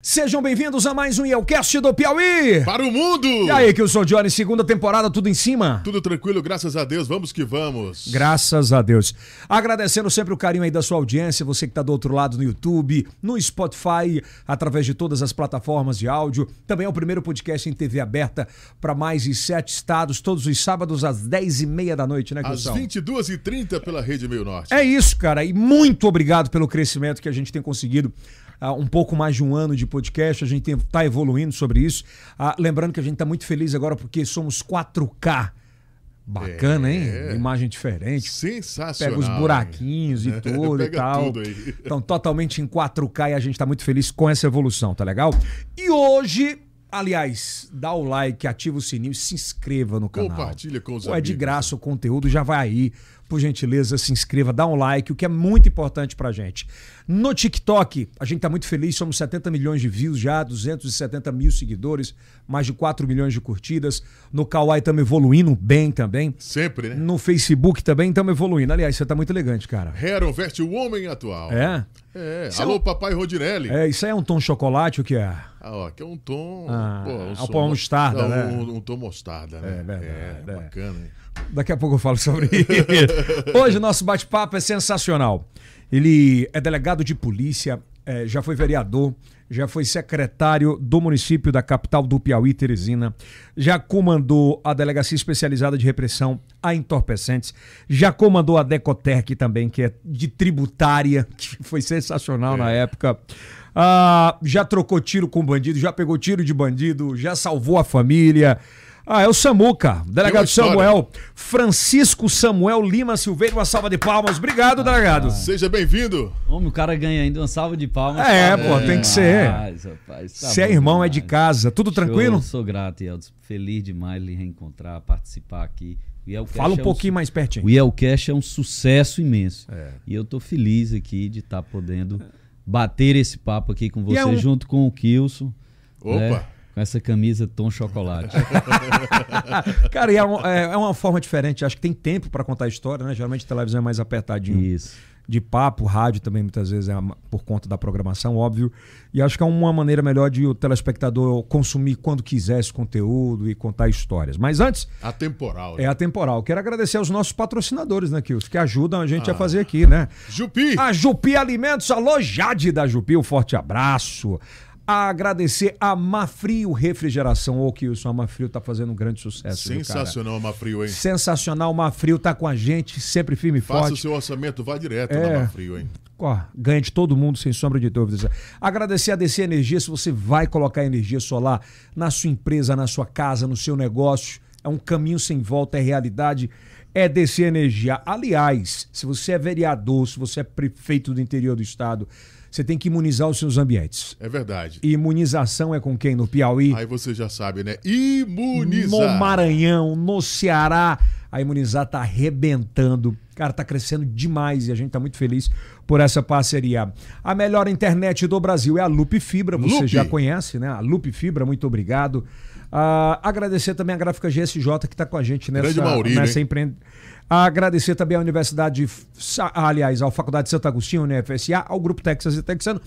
Sejam bem-vindos a mais um Yelcast do Piauí! Para o mundo! E aí, que eu sou Johnny, segunda temporada, tudo em cima? Tudo tranquilo, graças a Deus, vamos que vamos. Graças a Deus. Agradecendo sempre o carinho aí da sua audiência, você que está do outro lado no YouTube, no Spotify, através de todas as plataformas de áudio. Também é o primeiro podcast em TV aberta para mais de sete estados, todos os sábados às dez e meia da noite, né, Às Gilson? 22h30 pela Rede Meio Norte. É isso, cara, e muito obrigado pelo crescimento que a gente tem conseguido. Há um pouco mais de um ano de podcast, a gente está evoluindo sobre isso. Ah, lembrando que a gente está muito feliz agora porque somos 4K. Bacana, hein? É. Imagem diferente. Sensacional. Pega os buraquinhos e tudo e tal. tudo. Então, totalmente em 4K e a gente tá muito feliz com essa evolução, tá legal? E hoje, aliás, dá o like, ativa o sininho se inscreva no canal. Compartilha com os Pô, É de amigos. graça o conteúdo, já vai aí. Por gentileza, se inscreva, dá um like, o que é muito importante pra gente. No TikTok, a gente tá muito feliz, somos 70 milhões de views já, 270 mil seguidores, mais de 4 milhões de curtidas. No Kawaii estamos evoluindo bem também. Sempre, né? No Facebook também estamos evoluindo. Aliás, você tá muito elegante, cara. Heron veste o homem atual. É? É. Isso é Alô, um- papai Rodinelli. É, isso aí é um tom chocolate, o que é? Ah, ó, que é um tom. Ah, pô, é um som- tom mostarda, né? Um, um tom mostarda, né? É verdade, É, é. bacana, hein? Daqui a pouco eu falo sobre isso. Hoje o nosso bate-papo é sensacional. Ele é delegado de polícia, é, já foi vereador, já foi secretário do município da capital do Piauí, Teresina, já comandou a Delegacia Especializada de Repressão a Entorpecentes, já comandou a Decotec também, que é de tributária, que foi sensacional na época. Ah, já trocou tiro com bandido, já pegou tiro de bandido, já salvou a família. Ah, é o Samuca, delegado. Samuel, Francisco Samuel Lima Silveira, uma salva de palmas. Obrigado, delegado. Seja bem-vindo. Homem, o cara ganha ainda uma salva de palmas. É, Tá pô, tem que ser. demais, rapaz, tá Se é irmão, é de demais. casa. Tudo tranquilo? Sou grato, Yeldes. Feliz demais lhe reencontrar, participar aqui. O Yelcast Fala um é pouquinho su- mais pertinho. O Yelcast é um sucesso imenso. É. E eu tô feliz aqui de estar podendo bater esse papo aqui com E você, é um- junto com o Kilson. Opa. né, com essa camisa tom chocolate. Cara, e é, um- é- é uma forma diferente. Acho que tem tempo pra contar a história, né? Geralmente a televisão é mais apertadinho. Isso. de papo, rádio também muitas vezes é por conta da programação, óbvio. E acho que é uma maneira melhor de o telespectador consumir quando quiser esse conteúdo e contar histórias. Mas antes, Atemporal. é né? atemporal. Quero agradecer aos nossos patrocinadores, né, Kills, que ajudam a gente a fazer aqui, né? Jupi. A Jupi Alimentos, alô Jade da Jupi, um forte abraço. A agradecer a Mafrio Refrigeração, ô Kilson, a Mafrio tá fazendo um grande sucesso. viu? Sensacional, Mafrio, hein? Sensacional, Mafrio tá com a gente, sempre firme e Faça forte. o seu orçamento, vá direto É. na Mafrio, hein? Ó, ganha de todo mundo, sem sombra de dúvidas. Agradecer a DC Energia, se você vai colocar energia solar na sua empresa, na sua casa, no seu negócio, é um caminho sem volta, é realidade, é DC Energia. Aliás, se você é vereador, se você é prefeito do interior do estado, você tem que imunizar os seus ambientes. É verdade. Imunização é com quem? No Piauí? Aí você já sabe, né? Imunizar. No Maranhão, no Ceará, a Imunizar tá arrebentando. Cara, tá crescendo demais e a gente tá muito feliz por essa parceria. A melhor internet do Brasil é a Loop Fibra, você Loop. já conhece, né? A Loop Fibra, muito obrigado. Ah, agradecer também a gráfica GSJ que tá com a gente nessa, Maurílio, nessa. Agradecer também à Universidade, de Sa- aliás, à Faculdade de Santo Agostinho, UniFSA, ao Grupo Texas e Texano.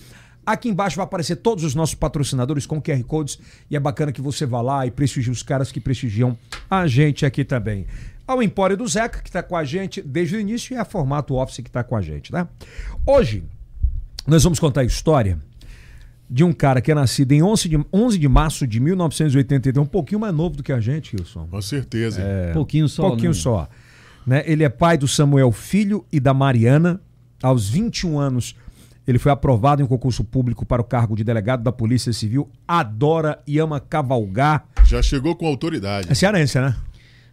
Aqui embaixo vai aparecer todos os nossos patrocinadores com QR Codes e é bacana que você vá lá e prestigie os caras que prestigiam a gente aqui também. Ao Empório do Zeca, que está com a gente desde o início, e a Formato Office, que está com a gente, né? Hoje, nós vamos contar a história de um cara que é nascido em 11 de, 11 de março de 1983, um pouquinho mais novo do que a gente, Wilson. Com certeza. É. pouquinho só. pouquinho né? só. Né? Ele é pai do Samuel Filho e da Mariana. Aos 21 anos, ele foi aprovado em concurso público para o cargo de delegado da Polícia Civil. Adora e ama cavalgar. Já chegou com autoridade. É cearense, né?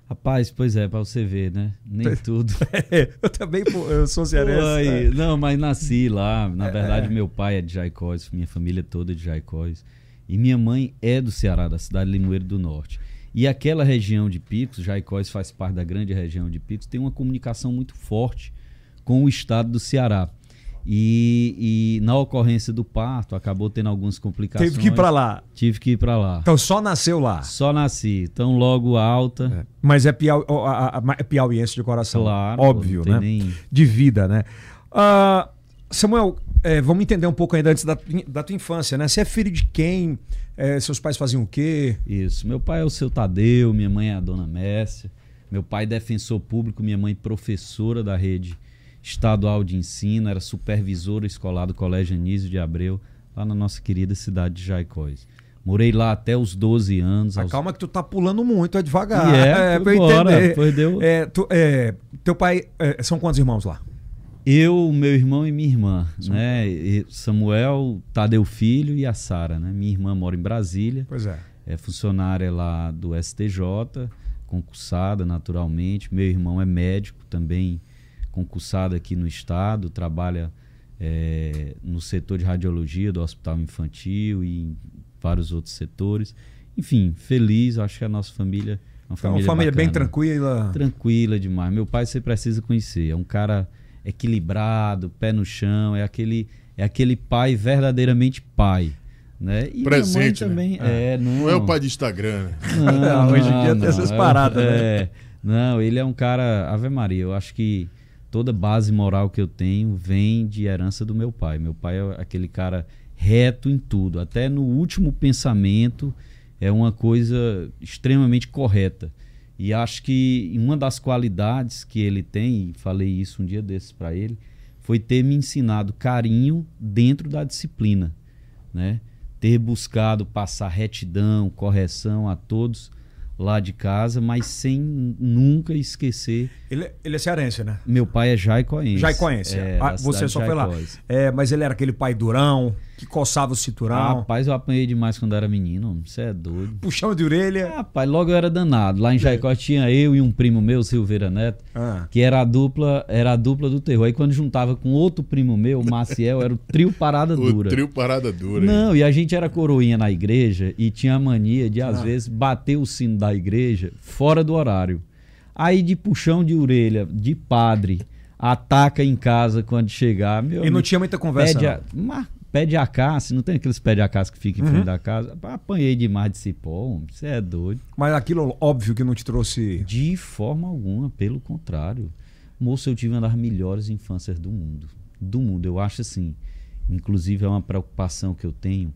Rapaz, pois é, pra você ver, né? Nem tudo. eu também, pô, eu sou cearense. Não, mas nasci lá. Na verdade, meu pai é de Jaicós, minha família toda é de Jaicós. E minha mãe é do Ceará, da cidade de Limoeiro do Norte. E aquela região de Picos, Jaicós faz parte da grande região de Picos, tem uma comunicação muito forte com o estado do Ceará. E, e na ocorrência do parto, acabou tendo algumas complicações. Teve que ir pra lá. Tive que ir pra lá. Então só nasceu lá. Só nasci. Então, logo alta. Mas é, piau, a- a- é piauiense de coração. Claro. Óbvio, né? nem- De vida, né? Ah, Samuel, é, vamos entender um pouco ainda antes da, da tua infância, né? Você é filho de quem? É, seus pais faziam o quê? Isso. Meu pai é o seu Tadeu, minha mãe é a dona Mércia. Meu pai defensor público, minha mãe professora da rede estadual de ensino, era supervisora escolar do Colégio Anísio de Abreu, lá na nossa querida cidade de Jaicóis. Morei lá até os 12 anos. Ah, aos... Calma que tu tá pulando muito, é devagar. E é, é pra bora, entender. pois deu. É, tu- é, teu pai, é, são quantos irmãos lá? Eu, meu irmão e minha irmã, né? E Samuel, Tadeu Filho e a Sara, né? Minha irmã mora em Brasília, Pois é. é funcionária lá do STJ, concursada naturalmente. Meu irmão é médico também, concursado aqui no estado, trabalha é, no setor de radiologia do Hospital Infantil e em vários outros setores. Enfim, feliz, acho que a nossa família é uma Então, família, uma família bem tranquila. Tranquila demais. Meu pai você precisa conhecer. É um cara equilibrado, pé no chão, é aquele é aquele pai verdadeiramente pai, né? E Presente, minha né? mãe também é, não, Não é o pai de Instagram, né? não, Hoje em dia tem essas é- paradas, né? é. Não, ele é um cara, Ave Maria, eu acho que toda base moral que eu tenho vem de herança do meu pai. Meu pai é aquele cara reto em tudo, até no último pensamento é uma coisa extremamente correta. E acho que uma das qualidades que ele tem, e falei isso um dia desses para ele, foi ter me ensinado carinho dentro da disciplina, né? Ter buscado passar retidão, correção a todos lá de casa, mas sem nunca esquecer. Ele, ele é cearense, né? Meu pai é jaicoense. Jaicoense. É, Ah, você só foi lá. É, mas ele era aquele pai durão, que coçava o cinturão, Rapaz, eu apanhei demais quando era menino, você é doido. puxão de orelha. Rapaz, logo eu era danado. Lá em Jaicó tinha eu e um primo meu, Silveira Neto, Ah. que era a dupla, era a dupla do terror. Aí quando juntava com outro primo meu, o Maciel, era o trio parada O dura. trio parada dura. hein? Não, e a gente era coroinha na igreja e tinha a mania de, às Ah. vezes, bater o sino da igreja fora do horário. Aí, de puxão de orelha, de padre, ataca em casa quando chegar. Meu E não amigo, tinha muita conversa. pede, a, mas pede a caça, não tem aqueles pé de acaça que fica em Uhum. frente da casa. Apanhei demais de cipó, você é doido. Mas aquilo, óbvio, que não te trouxe. De forma alguma, pelo contrário. Moço, eu tive uma das melhores infâncias do mundo. Do mundo. Eu acho assim. Inclusive, é uma preocupação que eu tenho.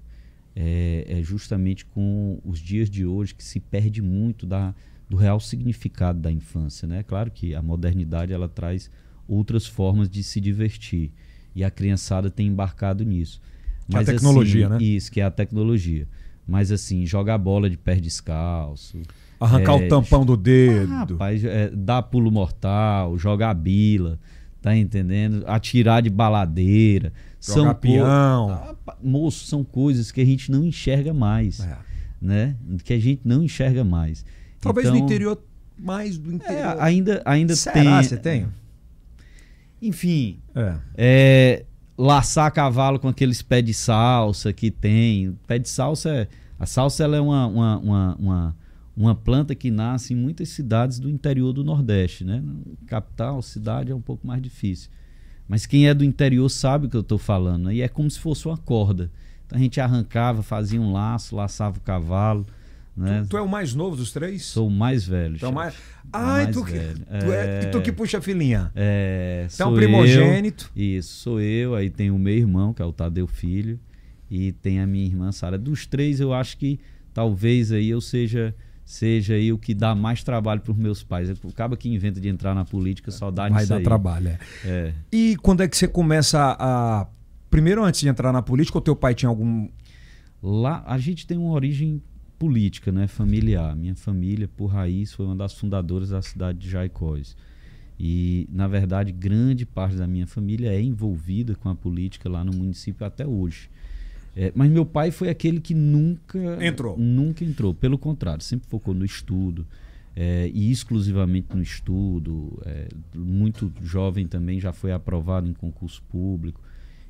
É, é justamente com os dias de hoje que se perde muito da, do real significado da infância. Né? Claro que a modernidade ela traz outras formas de se divertir. E a criançada tem embarcado nisso. É a tecnologia, assim, né? Isso, que é a tecnologia. Mas assim, jogar bola de pé descalço, Arrancar É, o tampão do dedo. ah, rapaz, é, dar pulo mortal, jogar bila, tá entendendo? Atirar de baladeira. Jogar co- peão. Ah, moço, são coisas que a gente não enxerga mais, É. né? Que a gente não enxerga mais. Talvez Então, no interior, mais do É, interior. ainda, ainda Será tem. você tem? Enfim, É. é, laçar cavalo com aqueles pés de salsa que tem. Pé de salsa é. A salsa ela é uma, uma, uma, uma, uma planta que nasce em muitas cidades do interior do Nordeste, né? Capital, cidade é um pouco mais difícil. Mas quem é do interior sabe o que eu estou falando. né? E é como se fosse uma corda. Então a gente arrancava, fazia um laço, laçava o cavalo. Né? Tu, tu é o mais novo dos três? Sou o mais velho. Então, mais... O Ai, mais tu que, velho. tu é... e tu que puxa a filhinha. É, é sou primogênito. eu. Isso, sou eu. Aí tem o meu irmão, que é o Tadeu Filho. E tem a minha irmã Sara. Dos três, eu acho que talvez aí eu seja seja aí o que dá mais trabalho para os meus pais. Acaba que inventa de entrar na política, só dá Vai nisso dar aí. trabalho, é. É. E quando é que você começa a. Primeiro, antes de entrar na política, o teu pai tinha algum. Lá a gente tem uma origem política, né, familiar. Minha família, por raiz, foi uma das fundadoras da cidade de Jaicóis. E, na verdade, grande parte da minha família é envolvida com a política lá no município até hoje. É, mas meu pai foi aquele que nunca Entrou. Nunca entrou. Pelo contrário, sempre focou no estudo. é, e exclusivamente no estudo. é, muito jovem também já foi aprovado em concurso público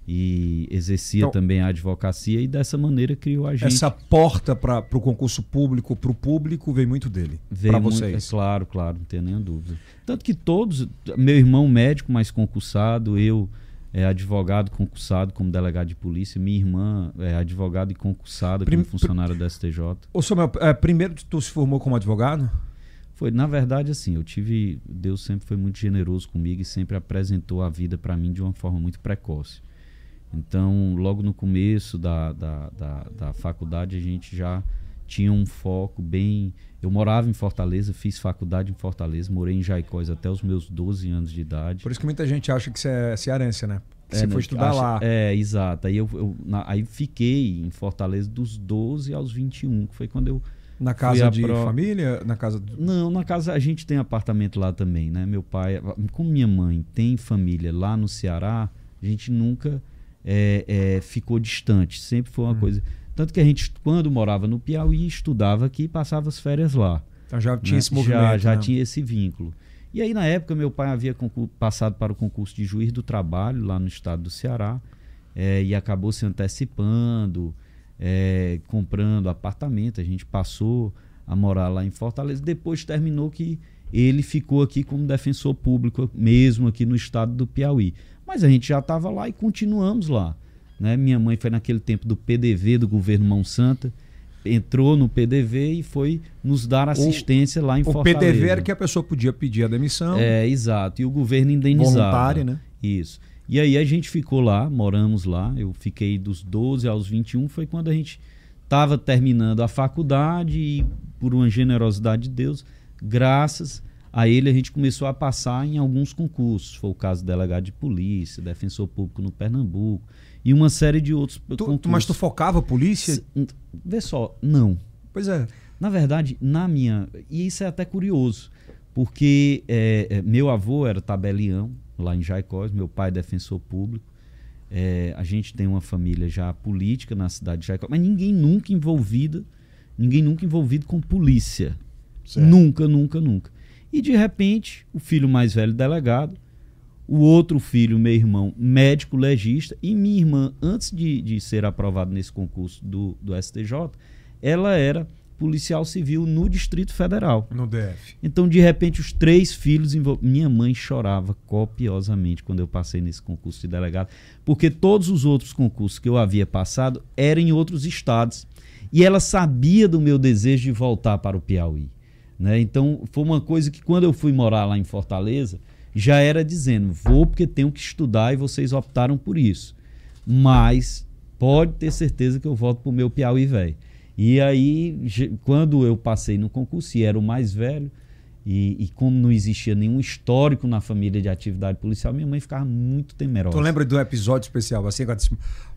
e exercia Então- também a advocacia e dessa maneira criou a gente. Essa porta para o concurso público, para o público, veio muito dele. Para vocês. é claro, claro, não tenho nenhuma dúvida. Tanto que todos, meu irmão médico mais concursado, eu é advogado concursado como delegado de polícia, minha irmã é advogada e concursada Prim- como funcionária da STJ. Ô, Samuel, é, primeiro tu se formou como advogado? Foi, na verdade, assim, eu tive, Deus sempre foi muito generoso comigo e sempre apresentou a vida para mim de uma forma muito precoce. Então, logo no começo da, da, da, da faculdade, a gente já tinha um foco bem. Eu morava em Fortaleza, fiz faculdade em Fortaleza, morei em Jaicós até os meus 12 anos de idade. Por isso que muita gente acha que você é cearense, né? Que você né, foi estudar acha- lá. É, exato. Aí eu, eu- na- aí fiquei em Fortaleza dos 12 aos 21, que foi quando eu. Na casa de pro- família? Na casa do... Não, na casa a gente tem apartamento lá também, né? Meu pai, como minha mãe tem família lá no Ceará, a gente nunca é, é, ficou distante. Sempre foi uma Hum. coisa. Tanto que a gente, quando morava no Piauí, estudava aqui e passava as férias lá. Então já tinha né? esse movimento. Já, já né? tinha esse vínculo. E aí, na época, meu pai havia passado para o concurso de juiz do trabalho lá no estado do Ceará eh, e acabou se antecipando, eh, comprando apartamento. A gente passou a morar lá em Fortaleza. Depois terminou que ele ficou aqui como defensor público, mesmo aqui no estado do Piauí. Mas a gente já estava lá e continuamos lá. Né? Minha mãe foi naquele tempo do PDV, do governo Mão Santa, entrou no PDV e foi nos dar assistência lá em O Fortaleza. PDV era que a pessoa podia pedir a demissão. É, exato. E o governo indenizava. Voluntário, né? Isso. E aí a gente ficou lá, moramos lá. Eu fiquei dos 12 aos 21, foi quando a gente estava terminando a faculdade e, por uma generosidade de Deus, graças a ele, a gente começou a passar em alguns concursos. Foi o caso do delegado de polícia, defensor público no Pernambuco e uma série de outros Tu- concursos. mas tu focava a polícia? Vê só, não. Pois é. Na verdade, na minha. E isso é até curioso, porque é, é, meu avô era tabelião lá em Jaicós, meu pai é defensor público. É, a gente tem uma família já política na cidade de Jaicós, mas ninguém nunca envolvido, ninguém nunca envolvido com polícia. Certo. Nunca, nunca, nunca. E de repente, o filho mais velho delegado, o outro filho, meu irmão, médico legista, e minha irmã, antes de, de ser aprovada nesse concurso do, do STJ, ela era policial civil no Distrito Federal. No DF. Então, de repente, os três filhos envolvidos. Minha mãe chorava copiosamente quando eu passei nesse concurso de delegado, porque todos os outros concursos que eu havia passado eram em outros estados. E ela sabia do meu desejo de voltar para o Piauí. Né? Então, foi uma coisa que quando eu fui morar lá em Fortaleza, já era dizendo: vou porque tenho que estudar e vocês optaram por isso. Mas pode ter certeza que eu volto para o meu Piauí velho. E aí, quando eu passei no concurso, e era o mais velho, e, e como não existia nenhum histórico na família de atividade policial, minha mãe ficava muito temerosa. Tu lembra do episódio especial? Assim,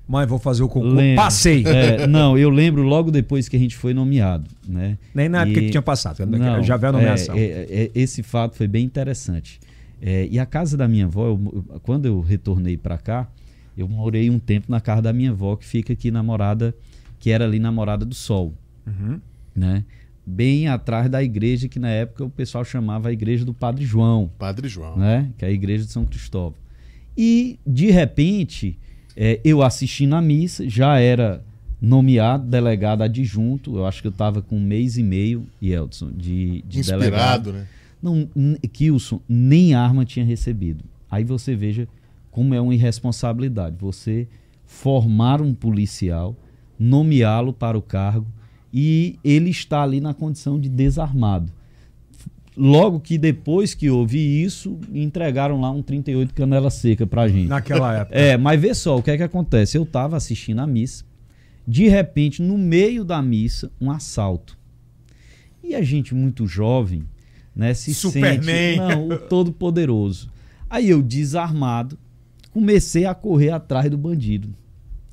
mãe, vou fazer o concurso. Lembro. Passei. É, não, eu lembro logo depois que a gente foi nomeado, né? Nem na época E- que tinha passado. Não, já veio a nomeação. é, é, é, esse fato foi bem interessante. É, e a casa da minha avó, eu- quando eu retornei para cá, eu morei um tempo na casa da minha avó, que fica aqui na Morada, que era ali na Morada do Sol, Uhum. né? Bem atrás da igreja que na época o pessoal chamava a igreja do Padre João Padre João. né? Que é a igreja de São Cristóvão. E, de repente, eh, eu assisti na missa, já era nomeado delegado adjunto, eu acho que eu estava com um mês e meio, Yeldson, de, de delegado. Inspirado, né? Não, Kilson, nem arma tinha recebido. Aí você veja como é uma irresponsabilidade. Você formar um policial, nomeá-lo para o cargo e ele está ali na condição de desarmado. Logo que depois que houve isso, entregaram lá um 38 canela seca pra gente. Naquela época. É, mas vê só, o que é que acontece? Eu estava assistindo a missa, de repente, no meio da missa, um assalto. E a gente muito jovem, né, se Superman. sente, não, o todo poderoso. Aí eu desarmado, comecei a correr atrás do bandido.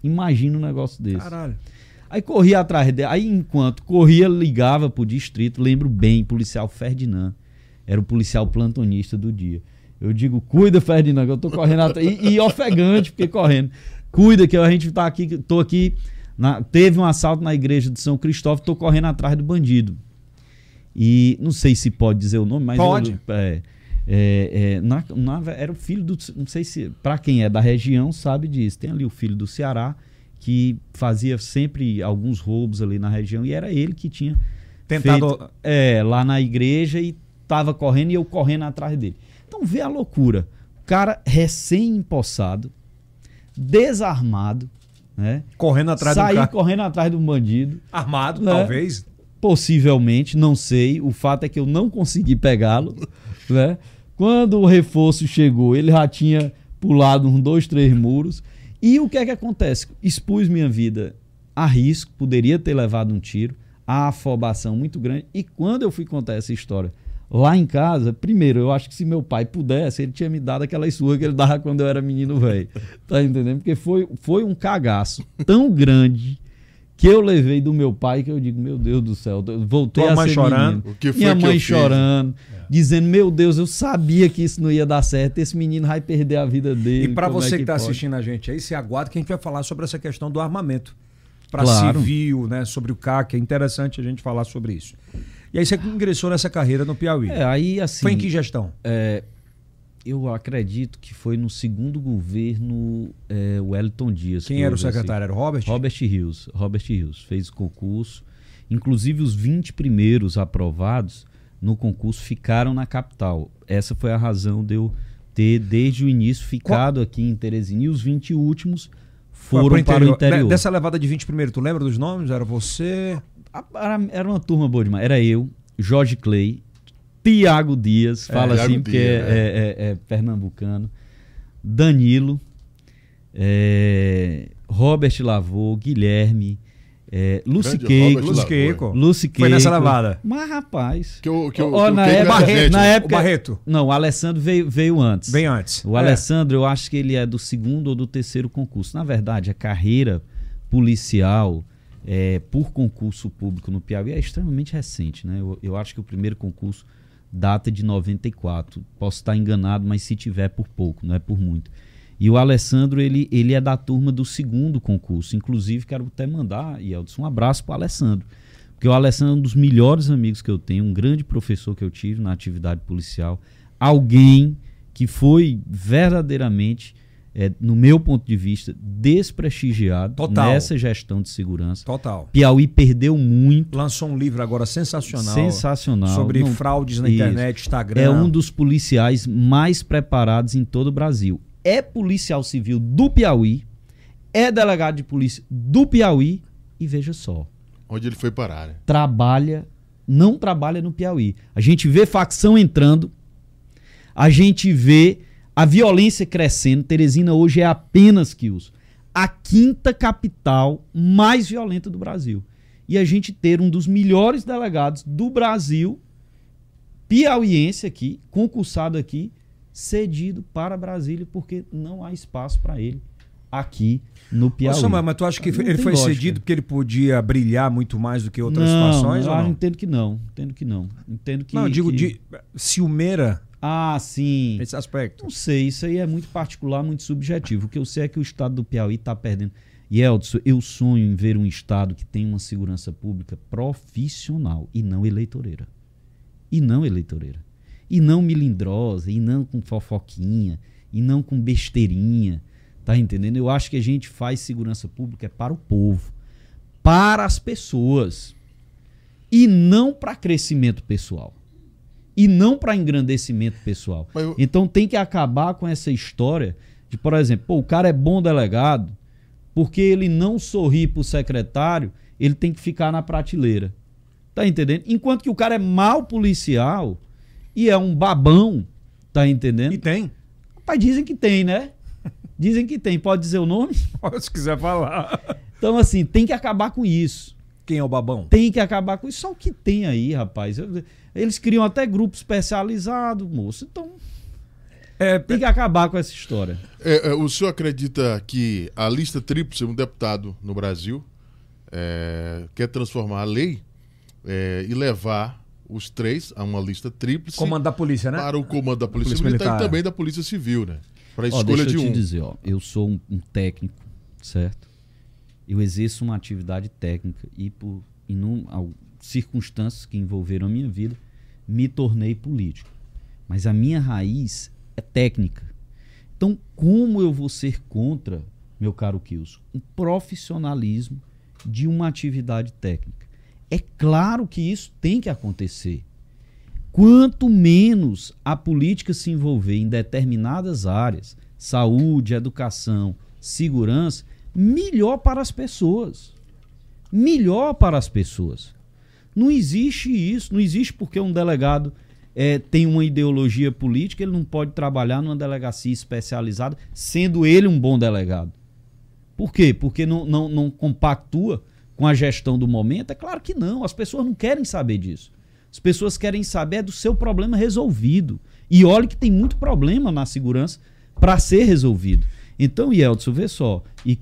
Imagina um negócio desse. Caralho. Aí corria atrás dele. Aí enquanto corria, ligava pro distrito. Lembro bem, policial Ferdinand. Era o policial plantonista do dia. Eu digo, cuida, Ferdinand, que eu tô correndo atrás. E, e ofegante, porque correndo. Cuida, que a gente tá aqui, tô aqui. na- teve um assalto na igreja de São Cristóvão, tô correndo atrás do bandido. E não sei se pode dizer o nome, mas. Pode. eu- é, é, é, na- na- era o filho do. Não sei se. Para quem é da região, sabe disso. Tem ali o filho do Ceará, que fazia sempre alguns roubos ali na região, e era ele que tinha Tentado. feito, é, lá na igreja e tava correndo e eu correndo atrás dele. Então vê a loucura. O cara recém-empossado, desarmado, né? Correndo atrás Sair do cara. correndo atrás do bandido. Armado, Né? talvez. Possivelmente, não sei. O fato é que eu não consegui pegá-lo. né? Quando o reforço chegou, ele já tinha pulado uns dois, três muros. E o que é que acontece? Expus minha vida a risco, poderia ter levado um tiro, a afobação muito grande. E quando eu fui contar essa história lá em casa, primeiro, eu acho que se meu pai pudesse, ele tinha me dado aquela surra que ele dava quando eu era menino velho. Tá entendendo? Porque foi, foi um cagaço tão grande que eu levei do meu pai que eu digo, meu Deus do céu, voltei Tua a mãe ser chorando? menino. O que foi Minha que mãe eu fiz? Chorando, dizendo, meu Deus, eu sabia que isso não ia dar certo, esse menino vai perder a vida dele. E para é você que está assistindo a gente aí, se aguarda que a gente vai falar sobre essa questão do armamento. Para Claro. civil, né? Sobre o CAC. É interessante a gente falar sobre isso. E aí você ingressou nessa carreira no Piauí. É, aí assim, Foi em que gestão? é, eu acredito que foi no segundo governo é, Wellington Dias. Quem que era o secretário? Era o Robert? Robert Rios. Robert Rios fez o concurso. Inclusive, os 20 primeiros aprovados no concurso ficaram na capital. Essa foi a razão de eu ter, desde o início, ficado aqui em Teresina. E os 20 últimos foram para o interior. De- Dessa levada de 20 primeiro, tu lembra dos nomes? Era você? Era, era uma turma boa demais. Era eu, Jorge Clay, Tiago Dias, fala Thiago assim porque Dias, é, é- é- é pernambucano, Danilo, é, Robert Lavô, Guilherme, é, Lucy Grande Lavô. Queico. Lucy Foi nessa levada. Mas rapaz, Que eu, que eu, Ó, que na época- na gente, na né? época- O Barreto. não, o Alessandro veio, veio antes. Bem antes. O É. Alessandro, eu acho que ele é do segundo ou do terceiro concurso. Na verdade, a carreira policial é, por concurso público no Piauí é extremamente recente. Né? Eu, eu acho que o primeiro concurso data de 94. Posso estar enganado, mas se tiver por pouco, não é por muito. E o Alessandro, ele, ele é da turma do segundo concurso. Inclusive, quero até mandar, Yeldson, um abraço para o Alessandro. Porque o Alessandro é um dos melhores amigos que eu tenho, um grande professor que eu tive na atividade policial. Alguém que foi verdadeiramente, é, no meu ponto de vista, desprestigiado Total. nessa gestão de segurança. Total. Piauí perdeu muito. Lançou um livro agora sensacional. Sensacional. Sobre Não- fraudes na Isso. internet, Instagram. É um dos policiais mais preparados em todo o Brasil. É policial civil do Piauí, é delegado de polícia do Piauí e veja só, Onde ele foi parar, né? trabalha, não trabalha no Piauí. A gente vê facção entrando, a gente vê a violência crescendo. Teresina hoje é apenas Quios, a quinta capital mais violenta do Brasil. E a gente ter um dos melhores delegados do Brasil, piauiense aqui, concursado aqui, cedido para Brasília porque não há espaço para ele aqui no Piauí. Samuel, mas tu acha que Não ele foi lógica. cedido porque ele podia brilhar muito mais do que outras não, situações? eu não? entendo que não. Entendo que não. Entendo que. não, eu digo que- de ciumeira, Ah, sim. esse aspecto. Não sei, isso aí é muito particular, muito subjetivo. O que eu sei é que o estado do Piauí está perdendo. E Eldson, eu sonho em ver um estado que tem uma segurança pública profissional e não eleitoreira. E não eleitoreira. E não milindrosa, e não com fofoquinha, e não com besteirinha. Tá entendendo? Eu acho que a gente faz segurança pública é para o povo, para as pessoas. E não para crescimento pessoal. E não para engrandecimento pessoal. Eu- Então tem que acabar com essa história de, por exemplo, pô, o cara é bom delegado, porque ele não sorri pro secretário, ele tem que ficar na prateleira. Tá entendendo? Enquanto que o cara é mau policial e é um babão, tá entendendo? E tem. Rapaz, dizem que tem, né? Dizem que tem. Pode dizer o nome? Se quiser falar. Então, assim, tem que acabar com isso. Quem é o babão? Tem que acabar com isso. Só o que tem aí, rapaz. Eles criam até grupo especializado, moço. Então, É, tem que acabar com essa história. É, é, o senhor acredita que a lista tríplice, um deputado no Brasil, é, quer transformar a lei é, e levar os três a uma lista tríplice comando da polícia, né? para o comando da Polícia, Polícia Militar, Militar. e também da Polícia Civil, né? Para a Ó, escolha deixa de eu te um. dizer, ó, eu sou um, um técnico, certo? Eu exerço uma atividade técnica e por inum, circunstâncias que envolveram a minha vida, me tornei político. Mas a minha raiz é técnica. Então, como eu vou ser contra, meu caro Kilson, um profissionalismo de uma atividade técnica? É claro que isso tem que acontecer. Quanto menos a política se envolver em determinadas áreas, saúde, educação, segurança, melhor para as pessoas. Melhor para as pessoas. Não existe isso. Não existe porque um delegado eh, tem uma ideologia política, ele não pode trabalhar numa delegacia especializada, sendo ele um bom delegado. Por quê? Porque não, não, não compactua com a gestão do momento? É claro que não. As pessoas não querem saber disso. As pessoas querem saber do seu problema resolvido. E olha que tem muito problema na segurança para ser resolvido. Então, Yeltsin, vê só, e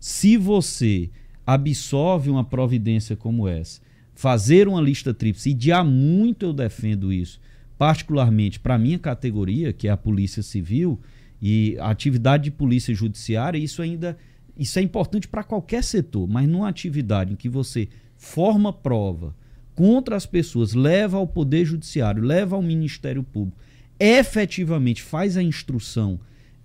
se você absorve uma providência como essa, fazer uma lista tríplice, e de há muito eu defendo isso, particularmente para a minha categoria, que é a Polícia Civil, e a atividade de polícia judiciária, isso ainda isso é importante para qualquer setor, mas numa atividade em que você forma prova contra as pessoas, leva ao Poder Judiciário, leva ao Ministério Público, efetivamente faz a instrução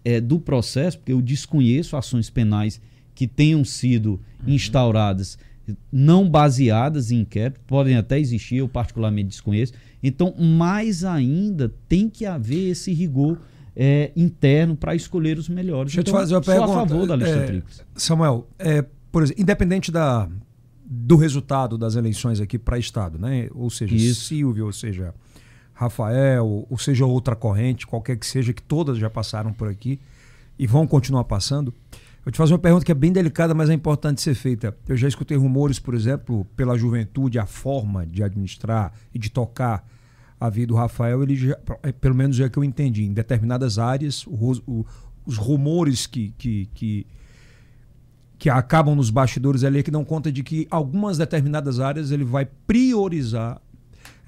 é, do processo, porque eu desconheço ações penais que tenham sido uhum. instauradas não baseadas em inquérito, podem até existir, eu particularmente desconheço. Então, mais ainda, tem que haver esse rigor é, interno para escolher os melhores. Deixa então, eu te fazer uma pergunta. A favor da lista é, tríplice. Samuel, é, por exemplo, independente da, do resultado das eleições aqui para Estado, né? ou seja, Isso. Silvio, ou seja, Rafael, ou seja, outra corrente, qualquer que seja, que todas já passaram por aqui e vão continuar passando. Eu te faço uma pergunta que é bem delicada, mas é importante ser feita. Eu já escutei rumores, por exemplo, pela juventude, a forma de administrar e de tocar a vida do Rafael, ele já, é, pelo menos é que eu entendi, em determinadas áreas, o, o, os rumores que, que, que, que acabam nos bastidores ali é que dão conta de que algumas determinadas áreas ele vai priorizar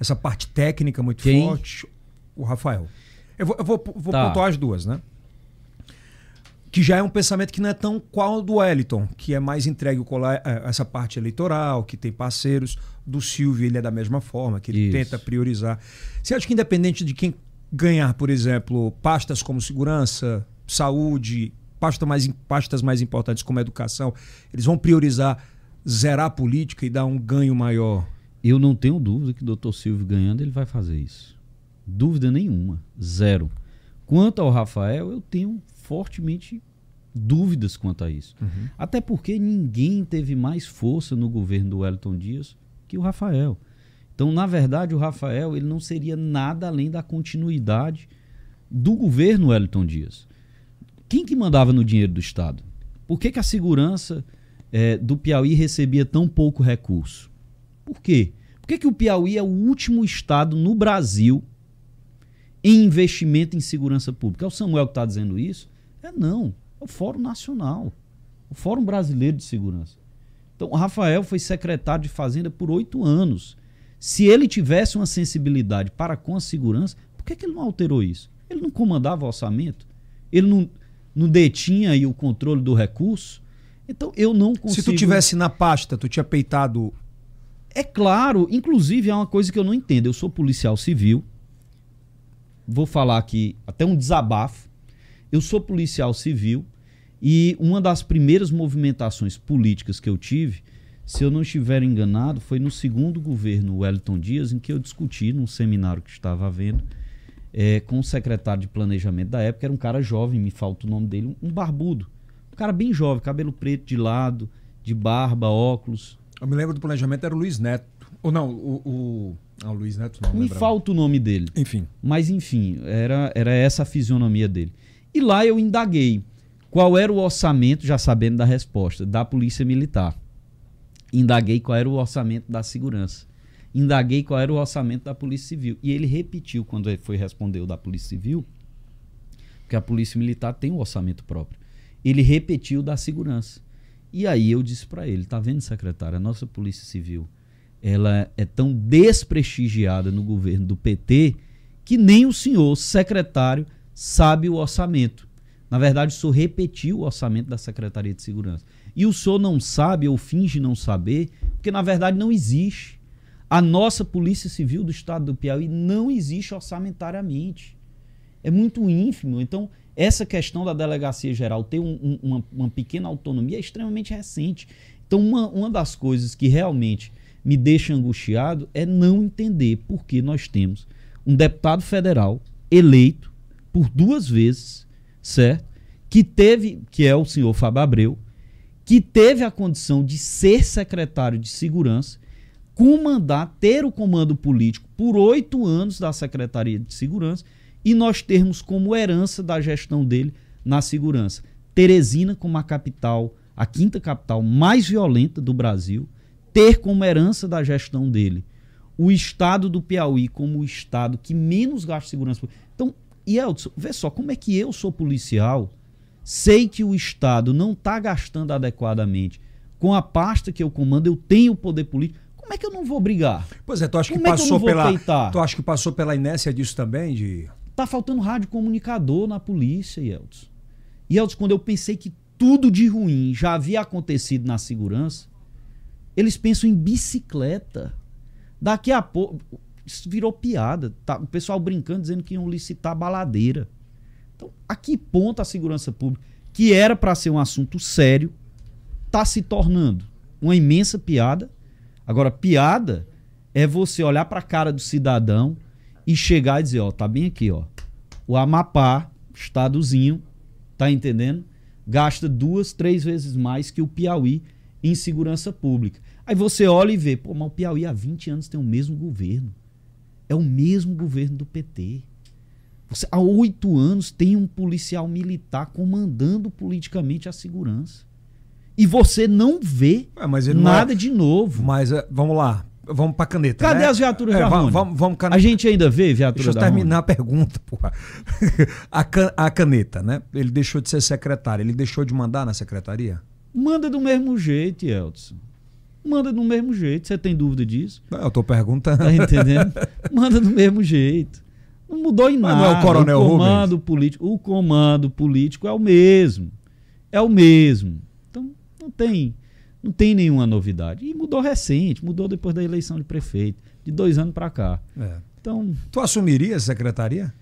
essa parte técnica muito Quem? forte, o Rafael. Eu vou, eu vou, vou tá. pontuar as duas, né? Que já é um pensamento que não é tão qual do Wellington, que é mais entregue a essa parte eleitoral, que tem parceiros. Do Silvio, ele é da mesma forma, que ele Isso. tenta priorizar. Você acha que independente de quem ganhar, por exemplo, pastas como segurança, saúde, pastas mais, pastas mais importantes como educação, eles vão priorizar zerar a política e dar um ganho maior eu não tenho dúvida que o doutor Silvio ganhando, ele vai fazer isso. Dúvida nenhuma. Zero. Quanto ao Rafael, eu tenho fortemente dúvidas quanto a isso. Uhum. Até porque ninguém teve mais força no governo do Wellington Dias que o Rafael. Então, na verdade, o Rafael ele não seria nada além da continuidade do governo Wellington Dias. Quem que mandava no dinheiro do Estado? Por que, que a segurança é, do Piauí recebia tão pouco recurso? Por quê? Por que, que o Piauí é o último estado no Brasil investimento em segurança pública? É o Samuel que está dizendo isso? É não. É o Fórum Nacional. O Fórum Brasileiro de Segurança. Então, o Rafael foi secretário de Fazenda por oito anos. Se ele tivesse uma sensibilidade para com a segurança, por que, que ele não alterou isso? Ele não comandava o orçamento? Ele não, não detinha aí o controle do recurso? Então, eu não consigo... Se tu tivesse na pasta, tu tinha peitado é claro, inclusive é uma coisa que eu não entendo. Eu sou policial civil. Vou falar aqui até um desabafo. Eu sou policial civil e uma das primeiras movimentações políticas que eu tive, se eu não estiver enganado, foi no segundo governo Wellington Dias, em que eu discuti num seminário que estava havendo é, com o secretário de planejamento da época, era um cara jovem, me falta o nome dele, um barbudo. Um cara bem jovem, cabelo preto de lado, de barba, óculos, eu me lembro do planejamento, era o Luiz Neto. Ou não, o. o... Ah, o Luiz Neto não. Me lembrava. falta o nome dele. Enfim. Mas enfim, era, era essa a fisionomia dele. E lá eu indaguei qual era o orçamento, já sabendo da resposta, da Polícia Militar. Indaguei qual era o orçamento da segurança. Indaguei qual era o orçamento da Polícia Civil. E ele repetiu quando ele foi responder o da Polícia Civil, porque a Polícia Militar tem um orçamento próprio. Ele repetiu da segurança. E aí eu disse para ele, tá vendo, secretário, a nossa Polícia Civil, ela é tão desprestigiada no governo do PT que nem o senhor secretário sabe o orçamento. Na verdade, o senhor repetiu o orçamento da Secretaria de Segurança. E o senhor não sabe ou finge não saber, porque na verdade não existe. A nossa Polícia Civil do Estado do Piauí não existe orçamentariamente. É muito ínfimo. Então, essa questão da delegacia geral ter um, um, uma, uma, pequena autonomia é extremamente recente. Então, uma, uma das coisas que realmente me deixa angustiado é não entender por que nós temos um deputado federal eleito por duas vezes, certo? Que teve, que é o senhor Fábio Abreu, que teve a condição de ser secretário de segurança, comandar, ter o comando político por oito anos da Secretaria de Segurança e nós termos como herança da gestão dele na segurança Teresina como a capital a quinta capital mais violenta do Brasil, ter como herança da gestão dele o estado do Piauí como o estado que menos gasta segurança pública. Então, Elton, vê só, como é que eu sou policial, sei que o estado não está gastando adequadamente com a pasta que eu comando, eu tenho o poder político. Como é que eu não vou brigar? Pois é, tu acha que Como é que passou não vou pela. peitar? Tu acha que passou pela inércia disso também? De. Tá faltando rádio comunicador na polícia, Yeltsin. Yeltsin, quando eu pensei que tudo de ruim já havia acontecido na segurança, eles pensam em bicicleta. Daqui a pouco. Isso virou piada. Tá? O pessoal brincando, dizendo que iam licitar baladeira. Então, a que ponto a segurança pública, que era para ser um assunto sério, está se tornando uma imensa piada? Agora, piada é você olhar para a cara do cidadão e chegar e dizer, ó, tá bem aqui, ó. O Amapá, estadozinho, tá entendendo? Gasta duas, três vezes mais que o Piauí em segurança pública. Aí você olha e vê, pô, mas o Piauí há 20 anos tem o mesmo governo. É o mesmo governo do PT. Você, há oito anos tem um policial militar comandando politicamente a segurança. E você não vê ele não nada é- de novo. Mas é, vamos lá. Vamos pra caneta. Cadê né? as viaturas é, da va- Rony? Vamos, vamos caneta. A gente ainda vê viatura Deixa eu terminar a pergunta, porra. A, can- a caneta, né? Ele deixou de ser secretário. Ele deixou de mandar na secretaria? Manda do mesmo jeito, Elton. Manda do mesmo jeito. Você tem dúvida disso? Não, Eu tô perguntando. Tá entendendo? Manda do mesmo jeito. Não mudou em Mas nada. não é o Coronel comando político, o comando político é o mesmo. É o mesmo. Então não tem, não tem nenhuma novidade. E mudou recente, mudou depois da eleição de prefeito, de dois anos para cá. É. Então, Tu assumiria a secretaria?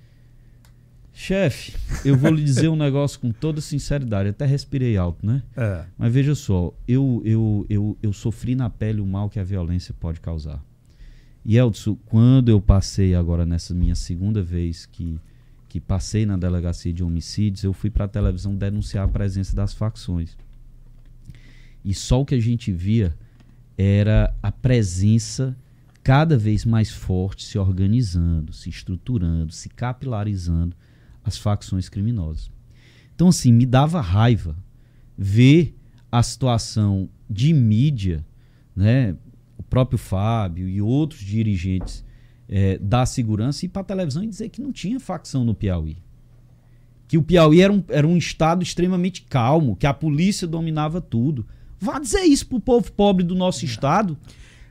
Chefe, eu vou lhe dizer um negócio com toda sinceridade. Até respirei alto, né? É. Mas veja só, eu, eu, eu, eu sofri na pele o mal que a violência pode causar. E Eldson, quando eu passei agora nessa minha segunda vez que, que passei na delegacia de homicídios, eu fui para a televisão denunciar a presença das facções. E só o que a gente via era a presença cada vez mais forte se organizando, se estruturando, se capilarizando as facções criminosas. Então, assim, me dava raiva ver a situação de mídia, né? O próprio Fábio e outros dirigentes eh, da segurança ir para a televisão e dizer que não tinha facção no Piauí. Que o Piauí era um, era um estado extremamente calmo, que a polícia dominava tudo. Vá dizer isso pro povo pobre do nosso estado,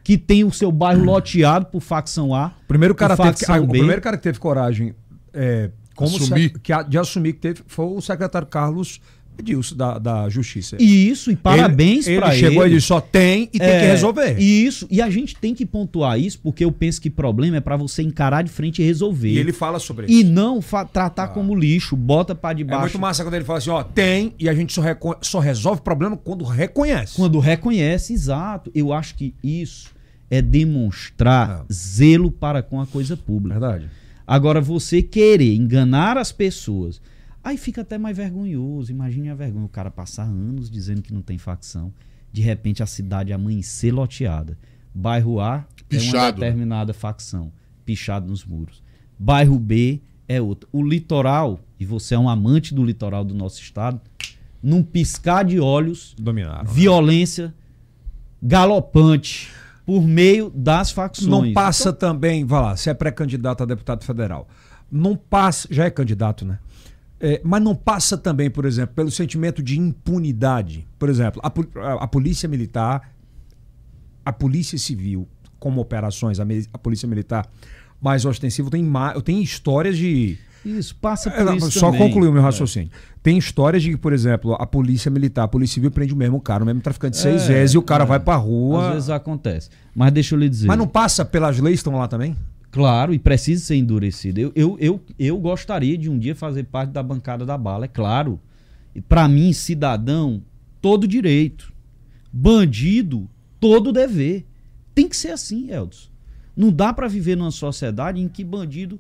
que tem o seu bairro loteado por facção A. O primeiro cara, por teve que, facção ah, o B. primeiro cara que teve coragem é, como Assumir. que a- de assumir que teve foi o secretário Carlos Edilson, da, da Justiça. E isso, e parabéns ele, para ele. chegou e disse: só tem e tem que É, resolver. E isso, e a gente tem que pontuar isso, porque eu penso que problema é para você encarar de frente e resolver. E ele fala sobre isso. E não tratar como lixo, bota para É debaixo. muito massa quando ele fala assim: ó, tem e a gente só, só resolve problema quando reconhece. Quando reconhece, exato. Eu acho que isso é demonstrar É. zelo para com a coisa pública. Verdade. Agora, você querer enganar as pessoas, aí fica até mais vergonhoso. Imagine a vergonha, o cara passar anos dizendo que não tem facção. De repente, a cidade amanhecer loteada. Bairro A é uma Pichado, né? determinada facção, pichado nos muros. Bairro B é outra. O litoral, e você é um amante do litoral do nosso estado, num piscar de olhos, Dominaram. violência galopante por meio das facções. Não passa Então, também, vai lá, você é pré-candidato a deputado federal. Não passa, já é candidato, né? É, mas não passa também, por exemplo, pelo sentimento de impunidade. Por exemplo, a, a- polícia militar, a polícia civil, como operações, a, a polícia militar mais ostensiva, tem, ma- tem histórias de. Isso, passa por É, isso só também. concluir o meu É. raciocínio. Tem histórias de que, por exemplo, a polícia militar, a polícia civil prende o mesmo cara, o mesmo traficante de seis É, vezes e o cara é. vai pra rua. Às vezes acontece. Mas deixa eu lhe dizer. Mas não passa pelas leis que estão lá também? Claro, e precisa ser endurecido. Eu, eu, eu, eu gostaria de um dia fazer parte da bancada da bala, é claro. E para mim, cidadão, todo direito. Bandido, todo dever. Tem que ser assim, Eldos. Não dá para viver numa sociedade em que bandido.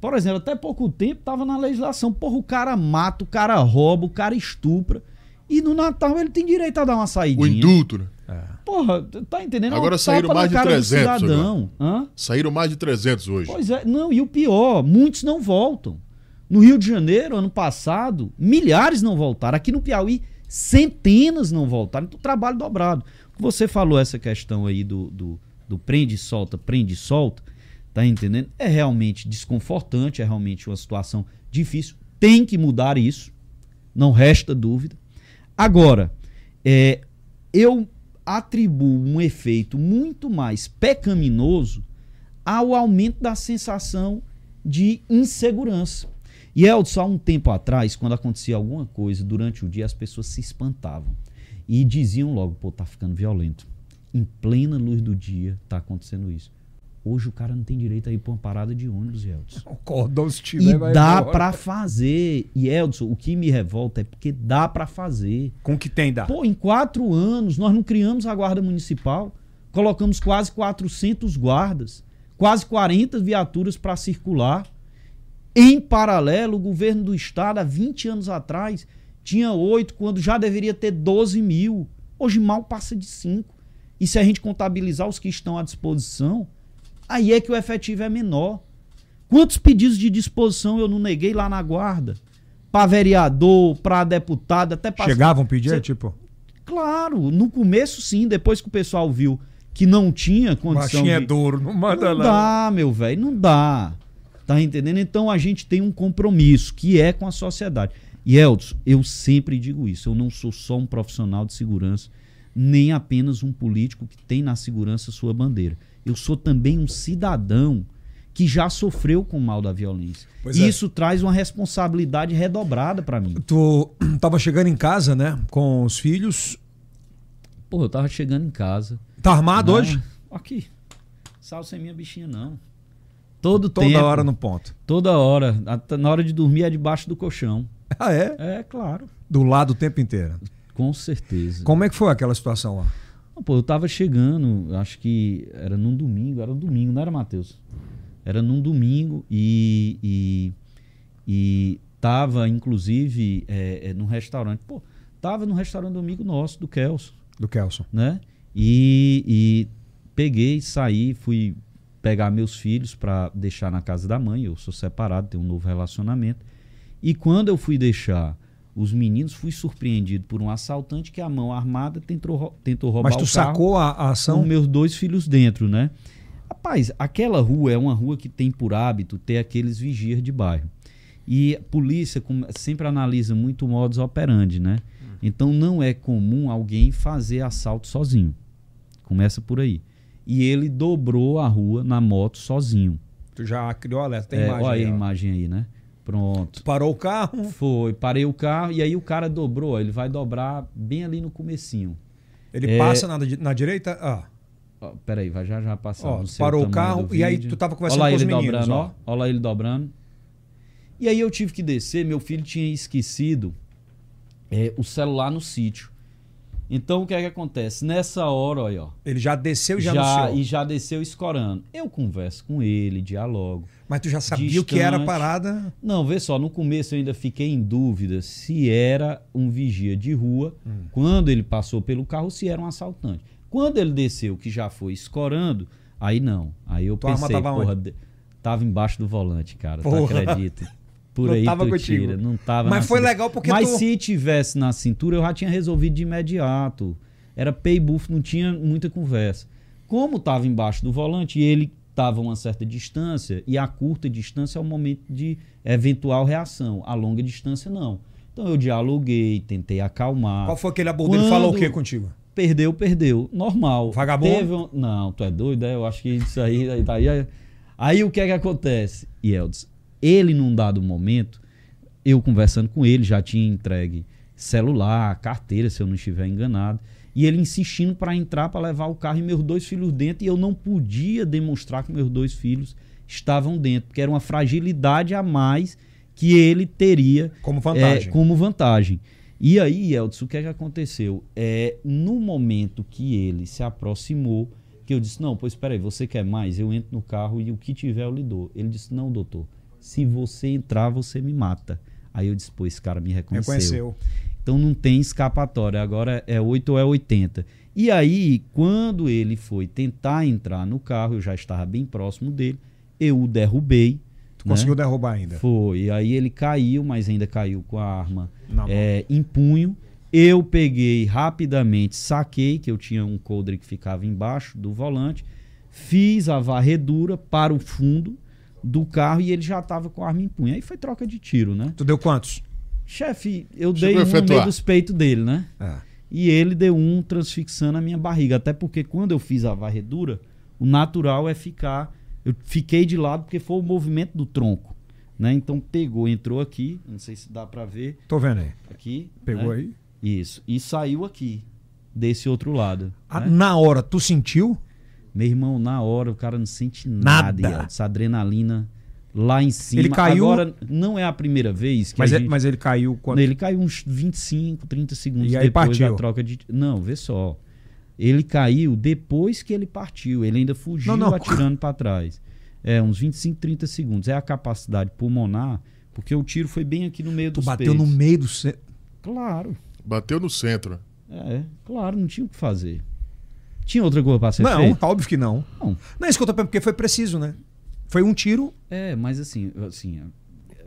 Por exemplo, até pouco tempo estava na legislação. Porra, o cara mata, o cara rouba, o cara estupra. E no Natal ele tem direito a dar uma O saidinha. indulto, né? Porra, tá entendendo? É Agora saíram mais de cara do 300 cidadão. Hã? Saíram mais de 300 hoje. Pois é, não, e o pior, muitos não voltam. No Rio de Janeiro, ano passado, milhares não voltaram. Aqui no Piauí, Centenas não voltaram. Então, trabalho dobrado. Você falou essa questão aí do, do, do prende e solta, prende e solta. Tá entendendo? É realmente desconfortante, é realmente uma situação difícil. Tem que mudar isso. Não resta dúvida. Agora, é, eu atribuo um efeito muito mais pecaminoso ao aumento da sensação de insegurança. E Elton, há um tempo atrás, quando acontecia alguma coisa durante o dia, as pessoas se espantavam e diziam logo: pô, tá ficando violento. Em plena luz do dia tá acontecendo isso. Hoje o cara não tem direito a ir pra uma parada de ônibus, Eldson. O cordão se te E leva dá pra fazer. E, Eldson, o que me revolta é porque dá pra fazer. Com o que tem, dá. Pô, em quatro anos nós não criamos a Guarda Municipal, colocamos quase 400 guardas, quase 40 viaturas para circular. Em paralelo, o governo do estado, há 20 anos atrás, tinha oito, quando já deveria ter 12 mil. Hoje mal passa de cinco. E se a gente contabilizar os que estão à disposição, aí é que o efetivo é menor. Quantos pedidos de disposição eu não neguei lá na guarda? Para vereador, para deputado, até para Chegavam pedir, Cê- tipo, Claro, no começo sim, depois que o pessoal viu que não tinha condição baixinho é de... duro, não manda Não lá. dá, meu velho, não dá. Tá entendendo? Então a gente tem um compromisso que é com a sociedade. E Eldson, eu sempre digo isso, eu não sou só um profissional de segurança, nem apenas um político que tem na segurança sua bandeira. Eu sou também um cidadão que já sofreu com o mal da violência. Pois e é. isso traz uma responsabilidade redobrada pra mim. Tu tava chegando em casa, né? Com os filhos. Pô, eu tava chegando em casa. Tá armado Não, hoje? Aqui. Sal sem minha bichinha, não. Todo Toda tempo. hora no ponto. Toda hora. Na hora de dormir é debaixo do colchão. Ah, é? É, claro. Do lado o tempo inteiro. Com certeza. Como é que foi aquela situação lá? Não, Pô, eu tava chegando, acho que era num domingo, era um domingo, não era, Matheus? Era num domingo e, e, e tava, inclusive, é, é, num restaurante. Pô, tava num restaurante do amigo nosso, do Kelso. Do Kelson. né? E, e peguei, saí, fui pegar meus filhos para deixar na casa da mãe. Eu sou separado, tenho um novo relacionamento. E quando eu fui deixar os meninos, fui surpreendido por um assaltante que a mão armada tentou, tentou roubar Mas tu sacou a, a com ação? meus dois filhos dentro, né? Rapaz, aquela rua é uma rua que tem por hábito ter aqueles vigias de bairro. E a polícia sempre analisa muito o modus operandi, né? Então não é comum alguém fazer assalto sozinho. Começa por aí. E ele dobrou a rua na moto sozinho. Tu já criou alerta, tem É, imagem. olha aí, a imagem aí, né? Pronto. Parou o carro. Foi, parei o carro e aí o cara dobrou, ele vai dobrar bem ali no comecinho. Ele É. passa na, na direita. Ah, Ó, peraí, vai já já passar. Sei parou o carro e aí tu tava conversando Olha lá com os ele meninos, dobrando, ó. ó. Olha lá ele dobrando. E aí eu tive que descer, meu filho tinha esquecido é, o celular no sítio. Então o que é que acontece? Nessa hora, olha, ó, ele já desceu e já, já, anunciou. e já desceu escorando. Eu converso com ele, dialogo. Mas tu já sabia o que era a Distante. parada. Não, vê só, no começo eu ainda fiquei em dúvida se era um vigia de rua, Hum. quando ele passou pelo carro, se era um assaltante. Quando ele desceu, que já foi escorando, aí não. Aí eu Tua pensei, tava porra, onde? de- tava embaixo do volante, cara, Porra. tu acredita? Por Não aí tava tu contigo. tira, não tava Mas foi cintura. legal porque Mas tu- se tivesse na cintura, eu já tinha resolvido de imediato. Era pay buff, não tinha muita conversa. Como estava embaixo do volante e ele estava a uma certa distância, e a curta distância é o momento de eventual reação, a longa distância não. Então eu dialoguei, tentei acalmar. Qual foi aquele abordo? Ele falou o Quando- que contigo? Perdeu, perdeu. Normal. Vagabundo? Teve um- Não, tu é doido, é? Eu acho que isso aí. Aí, aí, aí, aí o que é que acontece, Yeldes? Ele, num dado momento, eu conversando com ele, já tinha entregue celular, carteira, se eu não estiver enganado. E ele insistindo para entrar, para levar o carro e meus dois filhos dentro. E eu não podia demonstrar que meus dois filhos estavam dentro, porque era uma fragilidade a mais que ele teria Como vantagem. é, como vantagem. E aí, Eldson, o que é que aconteceu? É, no momento que ele se aproximou, que eu disse, não, pois espera aí, você quer mais? Eu entro no carro e o que tiver eu lhe dou. Ele disse, não, doutor, se você entrar, você me mata. Aí eu disse, pô, esse cara me reconheceu. Reconheceu. Então não tem escapatória, agora é 8 ou é 80. E aí, quando ele foi tentar entrar no carro, eu já estava bem próximo dele, eu o derrubei. Tu né? conseguiu derrubar ainda. Foi. E aí ele caiu, mas ainda caiu com a arma é, em punho. Eu peguei rapidamente, saquei que eu tinha um coldre que ficava embaixo do volante, fiz a varredura para o fundo do carro e ele já estava com a arma em punho. Aí foi troca de tiro, né? Tu deu quantos? Chefe, eu Chegou dei a um no meio dos peitos dele, né? É. E ele deu um transfixando a minha barriga. Até porque quando eu fiz a varredura, o natural é ficar. Eu fiquei de lado porque foi o movimento do tronco. Né? Então pegou, entrou aqui. Não sei se dá pra ver. Tô vendo aí. Aqui. Pegou né? aí? Isso. E saiu aqui. Desse outro lado. Ah, né? Na hora, tu sentiu? Meu irmão, na hora o cara não sente nada. Nada. Essa adrenalina lá em cima. Ele caiu- Agora, não é a primeira vez que Mas, a ele, gente... mas ele caiu quando. Ele caiu uns 25, 30 segundos E aí depois partiu. da troca de. Não, vê só. Ele caiu depois que ele partiu. Ele ainda fugiu Não, não. atirando para trás. É, uns 25, 30 segundos. É a capacidade pulmonar, porque o tiro foi bem aqui no meio Tu dos bateu no peitos. meio do. ce- Claro. Bateu no centro. É, claro, não tinha o que fazer. Tinha outra coisa para ser Não, feita? óbvio que não. Não. Não, isso que eu tô perguntando, porque foi preciso, né? Foi um tiro. É, mas assim, eu- assim,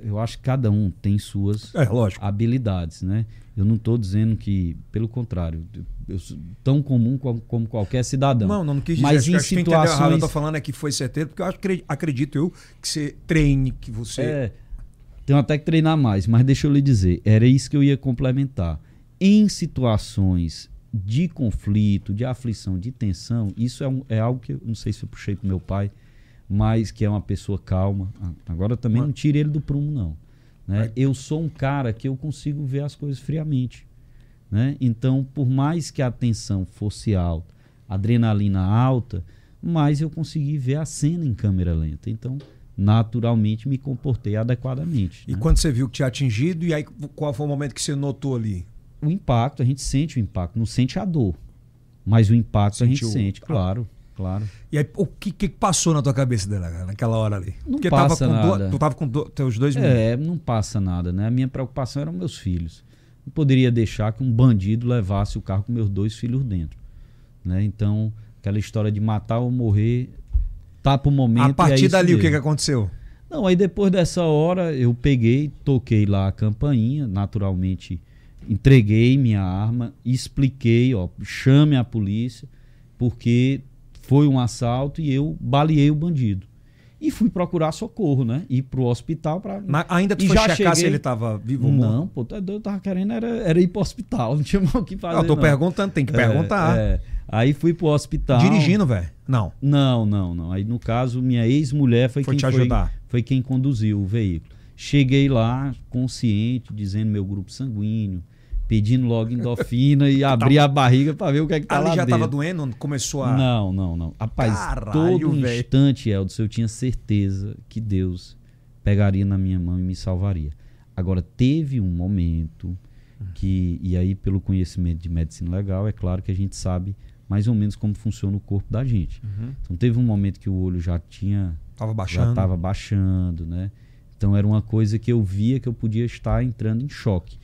eu acho que cada um tem suas É, habilidades, né? Eu não estou dizendo que, pelo contrário, eu sou tão comum como, como qualquer cidadão. Não, não, não quis dizer. Mas em entendeu errado. Eu situações- falando é que foi certeiro, porque eu acho, acre- acredito eu que você treine, que você. É, tem até que treinar mais, mas deixa eu lhe dizer, era isso que eu ia complementar. Em situações de conflito, de aflição, de tensão, isso é, um- é algo que eu não sei se eu puxei pro meu pai, mas que é uma pessoa calma. Ah, Agora também não tire ele do prumo, não. Né? Eu sou um cara que eu consigo ver as coisas friamente. Né? Então, por mais que a tensão fosse alta, adrenalina alta, mas eu consegui ver a cena em câmera lenta. Então, naturalmente, me comportei adequadamente. E né? quando você viu que tinha atingido, e aí qual foi o momento que você notou ali? O impacto, a gente sente o impacto, não sente a dor. Mas o impacto a Sentiu- gente sente, claro, claro. E aí, o que, que passou na tua cabeça dela, naquela hora ali? Não Porque passa tava com nada. do- tu tava com do- teus dois meninos. É, não passa nada, né? A minha preocupação eram meus filhos. Não poderia deixar que um bandido levasse o carro com meus dois filhos dentro. Né? Então, aquela história de matar ou morrer, tá pro momento. A e é partir isso dali, o que, que aconteceu? Não, aí depois dessa hora eu peguei, toquei lá a campainha, naturalmente entreguei minha arma, expliquei, ó, chame a polícia, porque foi um assalto e eu baleei o bandido. E fui procurar socorro, né? Ir pro hospital para Na- ainda tu E foi já checar se cheguei- ele tava vivo ou? Não, pô, doido, eu tava querendo era, era ir pro hospital, não tinha mais o que fazer. Eu tô não. perguntando, tem que É, perguntar. é. Aí fui pro hospital. Dirigindo, velho? Não. Não, não, não. Aí no caso, minha ex-mulher foi, Foi quem te ajudar. Foi, foi quem conduziu o veículo. Cheguei lá, consciente, dizendo meu grupo sanguíneo, pedindo logo endorfina e abri a barriga pra ver o que é que tá Ali lá já dentro. tava doendo? Começou a. Não, não, não. Rapaz, Caralho, todo velho. instante, Eldos, eu tinha certeza que Deus pegaria na minha mão e me salvaria. Agora, teve um momento que, e aí pelo conhecimento de medicina legal, é claro que a gente sabe mais ou menos como funciona o corpo da gente. Uhum. Então teve um momento que o olho já tinha, Tava já baixando. estava baixando, né? Então era uma coisa que eu via que eu podia estar entrando em choque.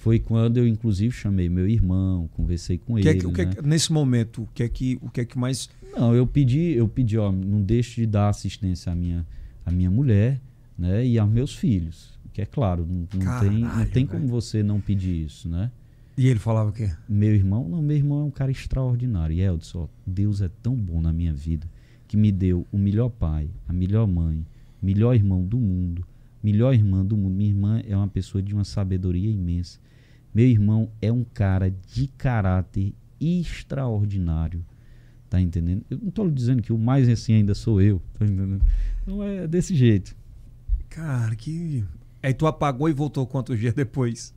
Foi quando eu, inclusive, chamei meu irmão, conversei com que é ele. que- o que é né? que- nesse momento, o que é que, o que, é que mais. Não, eu pedi, eu pedi, ó, não deixe de dar assistência à minha, à minha mulher, né, e aos meus filhos. Que é claro, não, não tem, não Caralho, tem velho. como você não pedir isso, né? E ele falava o quê? Meu irmão, não, meu irmão é um cara extraordinário. E Eldson, ó, Deus é tão bom na minha vida que me deu o melhor pai, a melhor mãe, melhor irmão do mundo, melhor irmã do mundo. Minha irmã é uma pessoa de uma sabedoria imensa. Meu irmão é um cara de caráter extraordinário. Tá entendendo? Eu não tô dizendo que o mais assim ainda sou eu, tá entendendo? Não é desse jeito. Cara, que. Aí tu apagou e voltou quantos dias depois?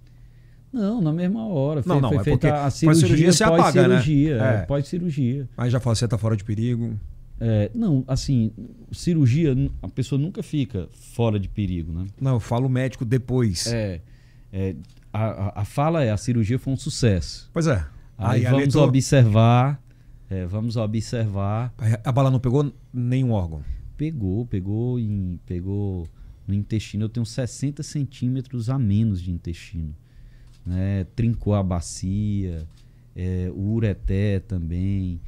Não, na mesma hora. Não, Foi, não, foi é feita a pós-cirurgia cirurgia, você apaga, né? pós-cirurgia. É. é, Pós-cirurgia. Aí já falou, você tá fora de perigo. É, não, assim, cirurgia, a pessoa nunca fica fora de perigo, né? Não, eu falo médico depois. É, é, a, a- fala é, a cirurgia foi um sucesso. Pois é. Aí, ali vamos observar, é, vamos observar. A bala não pegou nenhum órgão. Pegou, pegou, em, pegou no intestino. Eu tenho 60 centímetros a menos de intestino. Né? Trincou a bacia, é, o ureté também.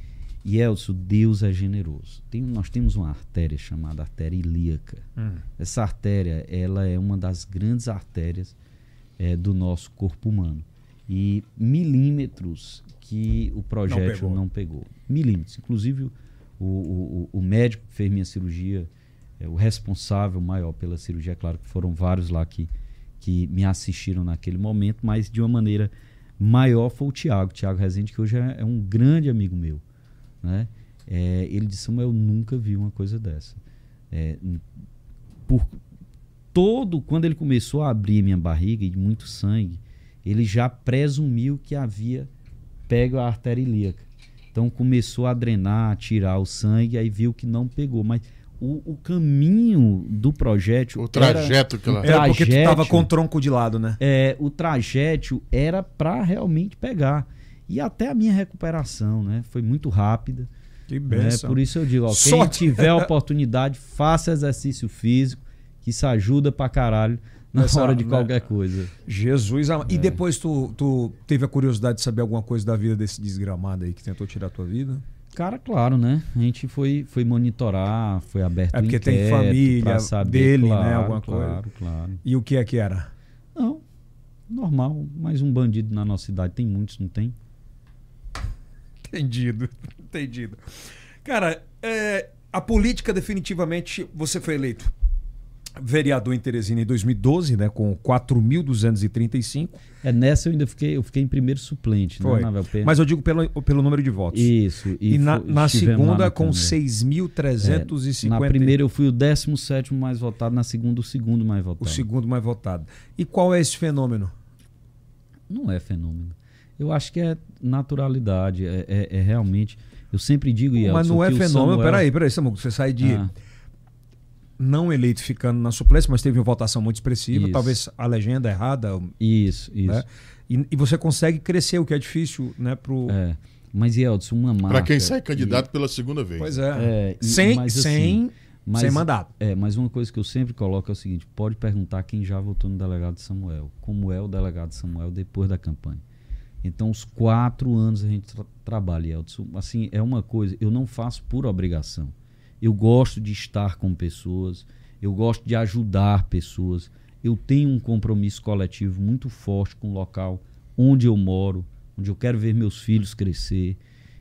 E Elcio, Deus é generoso. Tem- nós temos uma artéria chamada artéria ilíaca. Essa artéria, ela é uma das grandes artérias eh, do nosso corpo humano. e milímetros que o projétil não pegou. Não pegou. Milímetros. Inclusive, o, o, o, médico que fez minha cirurgia, é, o responsável maior pela cirurgia, é claro que foram vários lá que, que me assistiram naquele momento, mas de uma maneira maior foi o Tiago, Tiago Rezende, que hoje é, é, um grande amigo meu. Né? É, ele disse, eu nunca vi uma coisa dessa. É, por todo, quando ele começou a abrir minha barriga e muito sangue, ele já presumiu que havia pego a artéria ilíaca. Então começou a drenar, a tirar o sangue, aí viu que não pegou. Mas o, o caminho do projétil. O trajeto era, que ela. Era porque tu tava com o tronco de lado, né? É, o trajeto era para realmente pegar. E até a minha recuperação, né? Foi muito rápida. Que benção. É, por isso eu digo, ó, quem tiver oportunidade, faça exercício físico, que isso ajuda pra caralho na Essa, hora de né? qualquer coisa. Jesus. É. E depois tu, tu teve a curiosidade de saber alguma coisa da vida desse desgramado aí que tentou tirar a tua vida? Cara, claro, né? A gente foi, foi monitorar, foi aberto É porque tem família saber, dele, claro, né? Alguma claro, coisa. Claro, claro. E o que é que era? Não, normal. Mais um bandido na nossa cidade. Tem muitos, não tem? Entendido, entendido. Cara, é, a política definitivamente você foi eleito vereador em Teresina em 2012, né, com 4.235. É, nessa eu ainda fiquei, eu fiquei em primeiro suplente, Foi. né, Mas eu digo pelo, pelo número de votos. Isso. E, e na, na segunda com 6.350. É, na primeira eu fui o 17 mais votado, na segunda o segundo mais votado. O segundo mais votado. E qual é esse fenômeno? Não é fenômeno. Eu acho que é naturalidade, é, é, é realmente... Eu sempre digo, Yeltsin, Mas não é fenômeno. Samuel... Peraí, peraí, Samuel, você sai de... Ah não eleito ficando na suplência, mas teve uma votação muito expressiva, isso. talvez a legenda errada. Isso, isso. Né? E, e, você consegue crescer, o que é difícil, né? Pro... É. Mas, Yeldson, uma marca... Para quem sai candidato e... pela segunda vez. Pois é. é e, sem, mas, sem, assim, mas, sem mandato. É, mas uma coisa que eu sempre coloco é o seguinte, pode perguntar quem já votou no delegado Samuel. Como é o delegado Samuel depois da campanha. Então, os quatro anos a gente tra trabalha, Yeldson. Assim, é uma coisa, eu não faço por obrigação. Eu gosto de estar com pessoas, eu gosto de ajudar pessoas. Eu tenho um compromisso coletivo muito forte com o local onde eu moro, onde eu quero ver meus filhos crescer.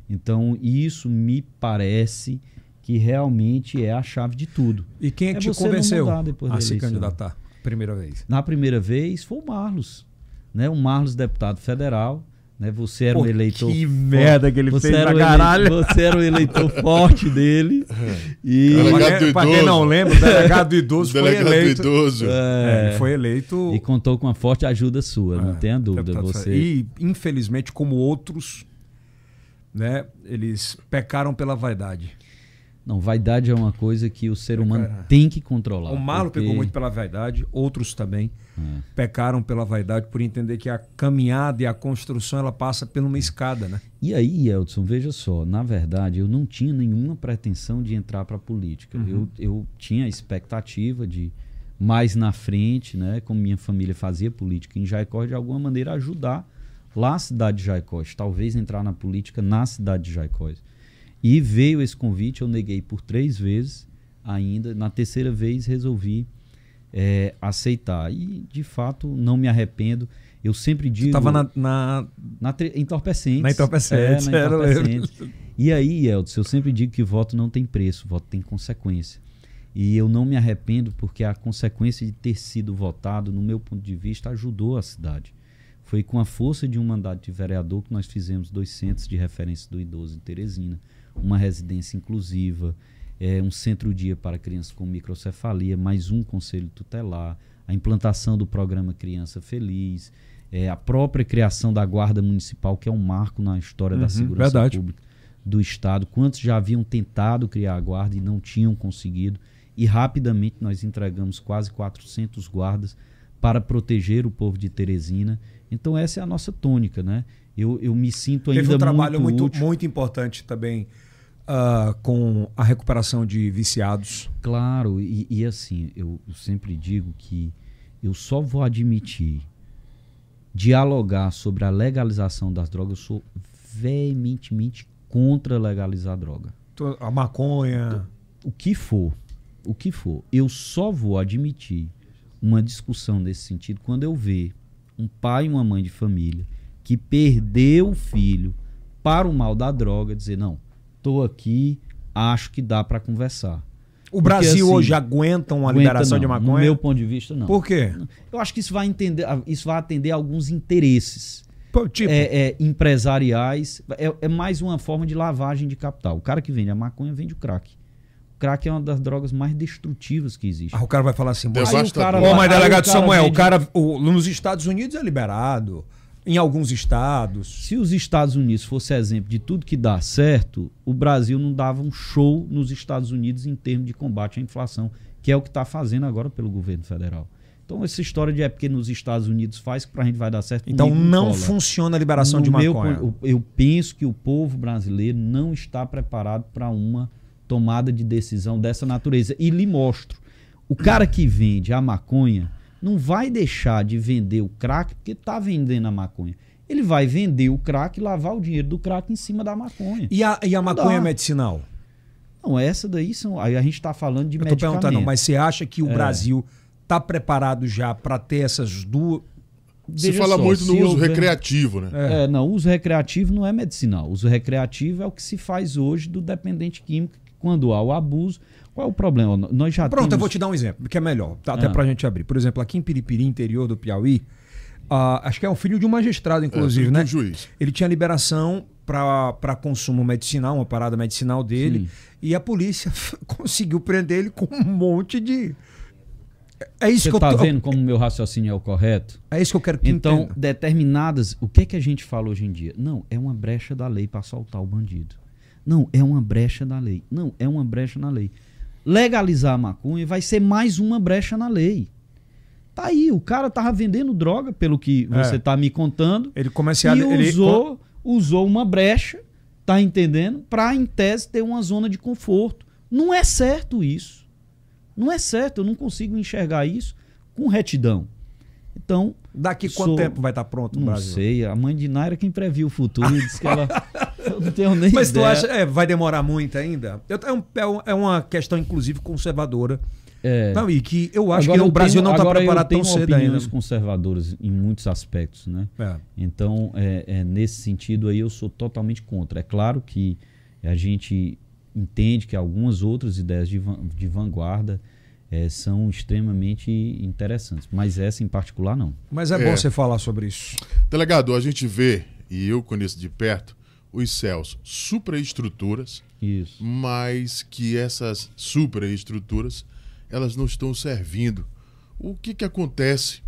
Então, isso me parece que realmente é a chave de tudo. E quem é que é te convenceu a se candidatar? Primeira vez. Na primeira vez foi o Marlos, né? O Marlos, deputado federal, né? Você era Pô, um eleitor. Que merda que ele você fez pra caralho. Eleitor, você era o um eleitor forte dele. E... Delegado do pra quem não lembra, o delegado do idoso foi delegado eleito. Do idoso. É, é, foi eleito. E contou com uma forte ajuda sua, é, não tenha dúvida. Você... E, infelizmente, como outros, né, eles pecaram pela vaidade. Não, vaidade é uma coisa que o ser humano Cara, tem que controlar. O Marlon porque... pegou muito pela vaidade, outros também é. pecaram pela vaidade por entender que a caminhada e a construção ela passa por uma escada, né? E aí, Elton, veja só, na verdade eu não tinha nenhuma pretensão de entrar para a política. Uhum. Eu, eu tinha a expectativa de mais na frente, né, como minha família fazia política em Jaicó, de alguma maneira ajudar lá na cidade de Jaicós, talvez entrar na política na cidade de Jaicós. E veio esse convite, eu neguei por três vezes ainda. Na terceira vez resolvi é, aceitar. E, de fato, não me arrependo. Eu sempre digo. Estava na. Na, na entorpecentes. Na entorpecentes, é, na entorpecentes. E aí, Elton, eu sempre digo que voto não tem preço, voto tem consequência. E eu não me arrependo porque a consequência de ter sido votado, no meu ponto de vista, ajudou a cidade. Foi com a força de um mandato de vereador que nós fizemos dois centros de referência do idoso em Teresina uma residência inclusiva, é, um centro-dia para crianças com microcefalia, mais um conselho tutelar, a implantação do programa Criança Feliz, é, a própria criação da Guarda Municipal, que é um marco na história uhum, da segurança verdade. pública do Estado. Quantos já haviam tentado criar a guarda e não tinham conseguido? E rapidamente nós entregamos quase 400 guardas para proteger o povo de Teresina. Então essa é a nossa tônica, né? Eu, eu me sinto ainda Teve um trabalho muito, muito, muito importante também uh, com a recuperação de viciados. Claro, e, e assim, eu, eu sempre digo que eu só vou admitir dialogar sobre a legalização das drogas, eu sou veementemente contra legalizar a droga. A maconha. O que for. O que for. Eu só vou admitir uma discussão nesse sentido quando eu ver um pai e uma mãe de família que perdeu o filho para o mal da droga, dizer, não, tô aqui, acho que dá para conversar. O Brasil assim, hoje aguenta uma aguenta liberação não, de maconha? No meu ponto de vista, não. Por quê? Eu acho que isso vai, entender, isso vai atender a alguns interesses. Tipo? É, é, empresariais. É, é, mais uma forma de lavagem de capital. O cara que vende a maconha vende o crack. O crack é uma das drogas mais destrutivas que existe. Ah, o cara vai falar assim, Aí o cara, Ô, mas delegado Samuel, vende... o cara o, nos Estados Unidos é liberado em alguns estados. Se os Estados Unidos fosse exemplo de tudo que dá certo, o Brasil não dava um show nos Estados Unidos em termos de combate à inflação, que é o que está fazendo agora pelo governo federal. Então, essa história de é porque nos Estados Unidos faz que para a gente vai dar certo. Então, não cola. funciona a liberação no de maconha. Meu, eu penso que o povo brasileiro não está preparado para uma tomada de decisão dessa natureza. E lhe mostro. O cara que vende a maconha não vai deixar de vender o crack porque está vendendo a maconha. Ele vai vender o crack e lavar o dinheiro do crack em cima da maconha. E a, e a maconha medicinal? Não, essa daí são. Aí a gente está falando de Eu medicamento. perguntando, mas você acha que o é. Brasil está preparado já para ter essas duas. Você fala só, muito no uso houver... recreativo, né? É. é, não, o uso recreativo não é medicinal. O uso recreativo é o que se faz hoje do dependente químico, quando há o abuso, qual é o problema? Nós já Pronto, temos... eu vou te dar um exemplo, que é melhor, tá, até ah. para a gente abrir. Por exemplo, aqui em Piripiri, interior do Piauí, uh, acho que é o filho de um magistrado, inclusive, é, né? Um juiz. Ele tinha liberação para consumo medicinal, uma parada medicinal dele, Sim. e a polícia conseguiu prender ele com um monte de. É isso Você que eu tá tô... vendo como o meu raciocínio é o correto? É isso que eu quero que Então, entenda. determinadas. O que é que a gente fala hoje em dia? Não, é uma brecha da lei para soltar o bandido. Não, é uma brecha da lei. Não, é uma brecha na lei legalizar a maconha vai ser mais uma brecha na lei. Tá aí, o cara tava vendendo droga, pelo que é. você tá me contando. Ele comercial, e ele usou, usou uma brecha, tá entendendo? Para em tese ter uma zona de conforto. Não é certo isso. Não é certo, eu não consigo enxergar isso com retidão. Então, daqui quanto sou... tempo vai estar tá pronto no não Brasil? Não sei, a mãe de Naira quem previu o futuro e disse que ela Eu não tenho nem Mas ideia. tu acha, é, vai demorar muito ainda? Eu, é, um, é, é uma questão, inclusive, conservadora. É. Não, e que eu acho agora que o Brasil tenho, não está preparado tão cedo ainda. conservadoras em muitos aspectos, né? É. Então, é, é, nesse sentido aí, eu sou totalmente contra. É claro que a gente entende que algumas outras ideias de, de vanguarda é, são extremamente interessantes, mas essa em particular não. Mas é, bom é. você falar sobre isso. Delegado, a gente vê, e eu conheço de perto, os céus supraestruturas, Isso. mas que essas supraestruturas elas não estão servindo. O que, que acontece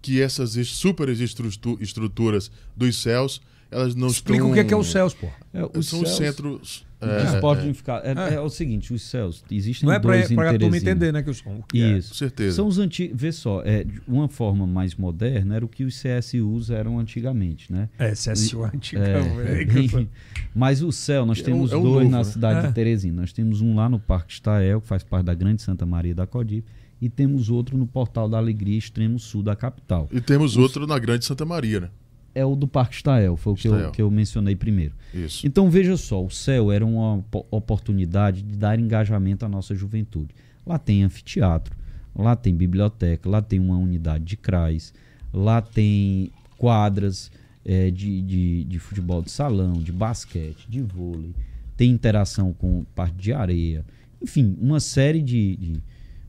que essas superestruturas dos céus elas não Explica estão... o que é, é os céus, pô. É, os São céus... centros é, é. ficar. É, é. é, o seguinte, os céus existem Não é dois para a turma entender, né, que eu sou. Isso. Com certeza. São os antigos. Vê só, é, uma forma mais moderna era o que os CSUs eram antigamente, né? É, CSU antigamente. É, mas o céu, nós temos dois novo, na né? cidade de Teresina. Nós temos um lá no Parque Estael, que faz parte da Grande Santa Maria da Codipe e temos outro no Portal da Alegria, extremo sul da capital. E temos Os... outro na Grande Santa Maria, né? É o do Parque Estael, foi o que eu, que eu mencionei primeiro. Isso. Então veja só, o céu era uma oportunidade de dar engajamento à nossa juventude. Lá tem anfiteatro, lá tem biblioteca, lá tem uma unidade de CRAS, lá tem quadras é, de, de, de futebol de salão, de basquete, de vôlei, tem interação com parte de areia, enfim, uma série de. de...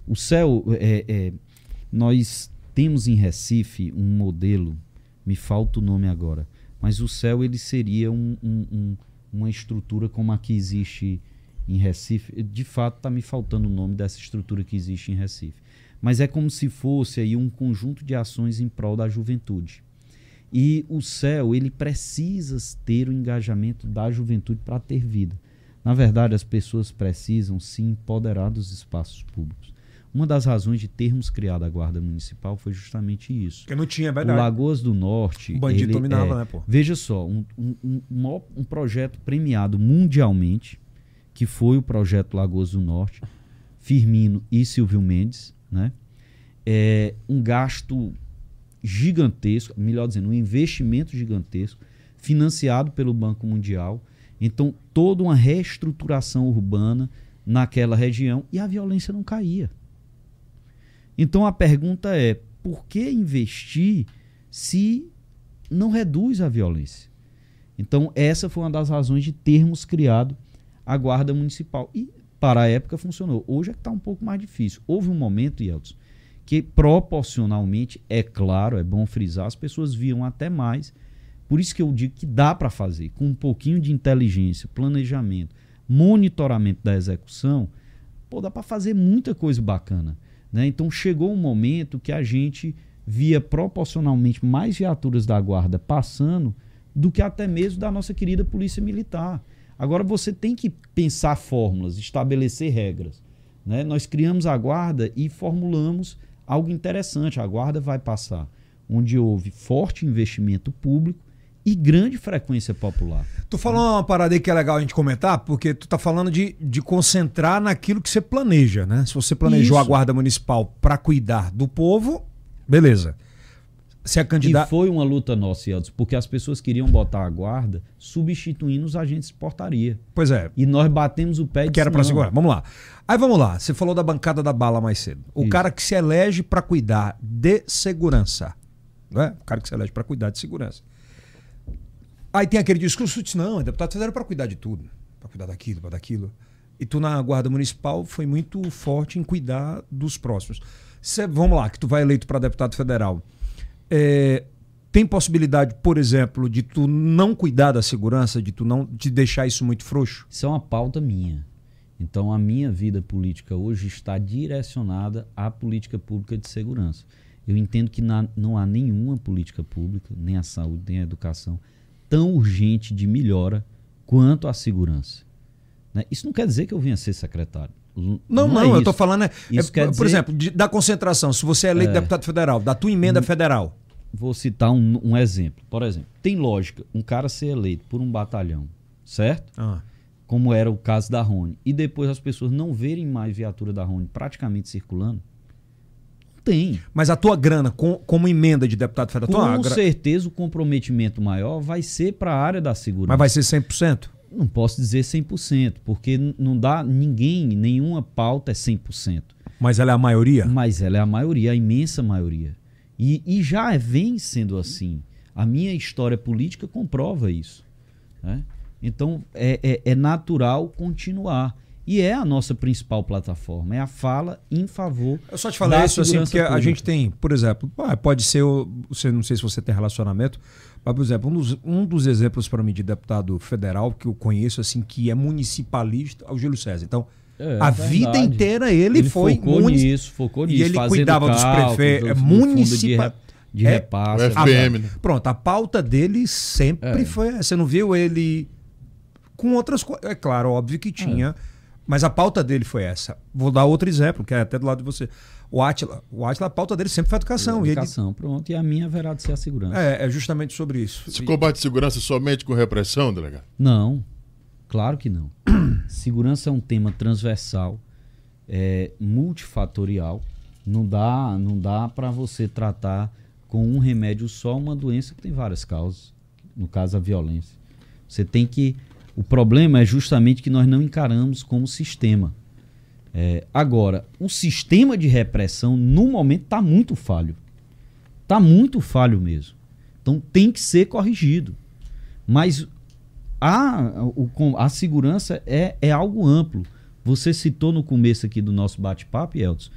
O céu, é, é, nós temos em Recife um modelo me falta o nome agora. Mas o céu ele seria um, um, um, uma estrutura como a que existe em Recife. De fato, está me faltando o nome dessa estrutura que existe em Recife. Mas é como se fosse aí um conjunto de ações em prol da juventude. E o céu ele precisa ter o engajamento da juventude para ter vida. Na verdade, as pessoas precisam se empoderar dos espaços públicos. Uma das razões de termos criado a Guarda Municipal foi justamente isso. Porque não tinha, é verdade. O Lagoas do Norte. O bandido ele, dominava, é, né, pô? Veja só, um, um, um, um projeto premiado mundialmente, que foi o projeto Lagoas do Norte, Firmino e Silvio Mendes, né? É um gasto gigantesco, melhor dizendo, um investimento gigantesco, financiado pelo Banco Mundial. Então, toda uma reestruturação urbana naquela região e a violência não caía. Então a pergunta é: por que investir se não reduz a violência. Então, essa foi uma das razões de termos criado a Guarda Municipal. E, para a época, funcionou. Hoje é que está um pouco mais difícil. Houve um momento, Yeltsin, que proporcionalmente, é claro, é bom frisar, as pessoas viam até mais. Por isso que eu digo que dá para fazer, com um pouquinho de inteligência, planejamento, monitoramento da execução, pô, dá para fazer muita coisa bacana. Né? Então chegou um momento que a gente via proporcionalmente mais viaturas da guarda passando do que até mesmo da nossa querida polícia militar. Agora você tem que pensar fórmulas, estabelecer regras. Né? Nós criamos a guarda e formulamos algo interessante. A guarda vai passar onde houve forte investimento público e grande frequência popular. Tu falou uma parada aí que é legal a gente comentar, porque tu tá falando de, de concentrar naquilo que você planeja, né? Se você planejou Isso. a guarda municipal para cuidar do povo, beleza. Se é candidato. E foi uma luta nossa, Eldes, porque as pessoas queriam botar a guarda substituindo os agentes de portaria. Pois é. E nós batemos o pé e Que era para "Não, segurar. Vamos lá. Aí vamos lá. Você falou da bancada da bala mais cedo. O Isso. cara que se elege para cuidar de segurança. Não é? O cara que se elege para cuidar de segurança. Aí tem aquele discurso diz, não, é deputado federal para cuidar de tudo. Para cuidar daquilo, para daquilo. E tu na guarda municipal foi muito forte em cuidar dos próximos. Cê- vamos lá, que tu vai eleito para deputado federal. É, tem possibilidade, por exemplo, de tu não cuidar da segurança, de tu não de deixar isso muito frouxo? Isso é uma pauta minha. Então, a minha vida política hoje está direcionada à política pública de segurança. Eu entendo que na- não há nenhuma política pública, nem a saúde, nem a educação, tão urgente de melhora quanto a segurança. Né? Isso não quer dizer que eu venha ser secretário. L- Não, não, é eu tô falando é, Isso é, quer por dizer- exemplo, de- da concentração, se você é eleito É. deputado federal, da tua emenda federal. Vou citar um, um exemplo. Por exemplo, tem lógica um cara ser eleito por um batalhão, certo? Ah. como era o caso da Rony, e depois as pessoas não verem mais viatura da Rony praticamente circulando, não tem. Mas a tua grana, com- como emenda de deputado federal, tua Com gra- certeza o comprometimento maior vai ser para a área da segurança. mas vai ser 100%? Não posso dizer 100%, porque não dá ninguém, nenhuma pauta é 100%. Mas ela é a maioria? Mas ela é a maioria, a imensa maioria. E, e já vem sendo assim. A minha história política comprova isso. né? Então é, é- é natural continuar. E é a nossa principal plataforma, é a fala em favor. Eu só te falei da isso assim, segurança porque a pública. gente tem, por exemplo, ah, pode ser, você não sei se você tem relacionamento, mas, por exemplo, um dos, um dos exemplos para mim de deputado federal que eu conheço, assim, que é municipalista, é o Júlio César. Então, É, a verdade. vida inteira ele, foi focou munici- nisso, focou E nisso. ele fazendo cuidava dos prefeitos, é municipal- De, re- de é- repasse. o FPM, né? Pronto, a pauta dele sempre É. foi. Você não viu ele com outras coisas. É claro, óbvio que tinha. É. Mas a pauta dele foi essa. Vou dar outro exemplo, que é até do lado de você. O Atila, o Atila, a pauta dele sempre foi a educação. E ele- Educação, pronto. E a minha haverá de ser a segurança. é, é justamente sobre isso. Se combate segurança somente com repressão, delegado? Não, claro que não. Segurança é um tema transversal, é, multifatorial. Não dá, não dá para você tratar com um remédio só uma doença que tem várias causas. No caso, a violência. Você tem que. O problema é justamente que nós não encaramos como sistema. É, agora, o sistema de repressão, no momento, está muito falho. Está muito falho mesmo. Então tem que ser corrigido. Mas a, o, a segurança é, é algo amplo. Você citou no começo aqui do nosso bate-papo, Elton,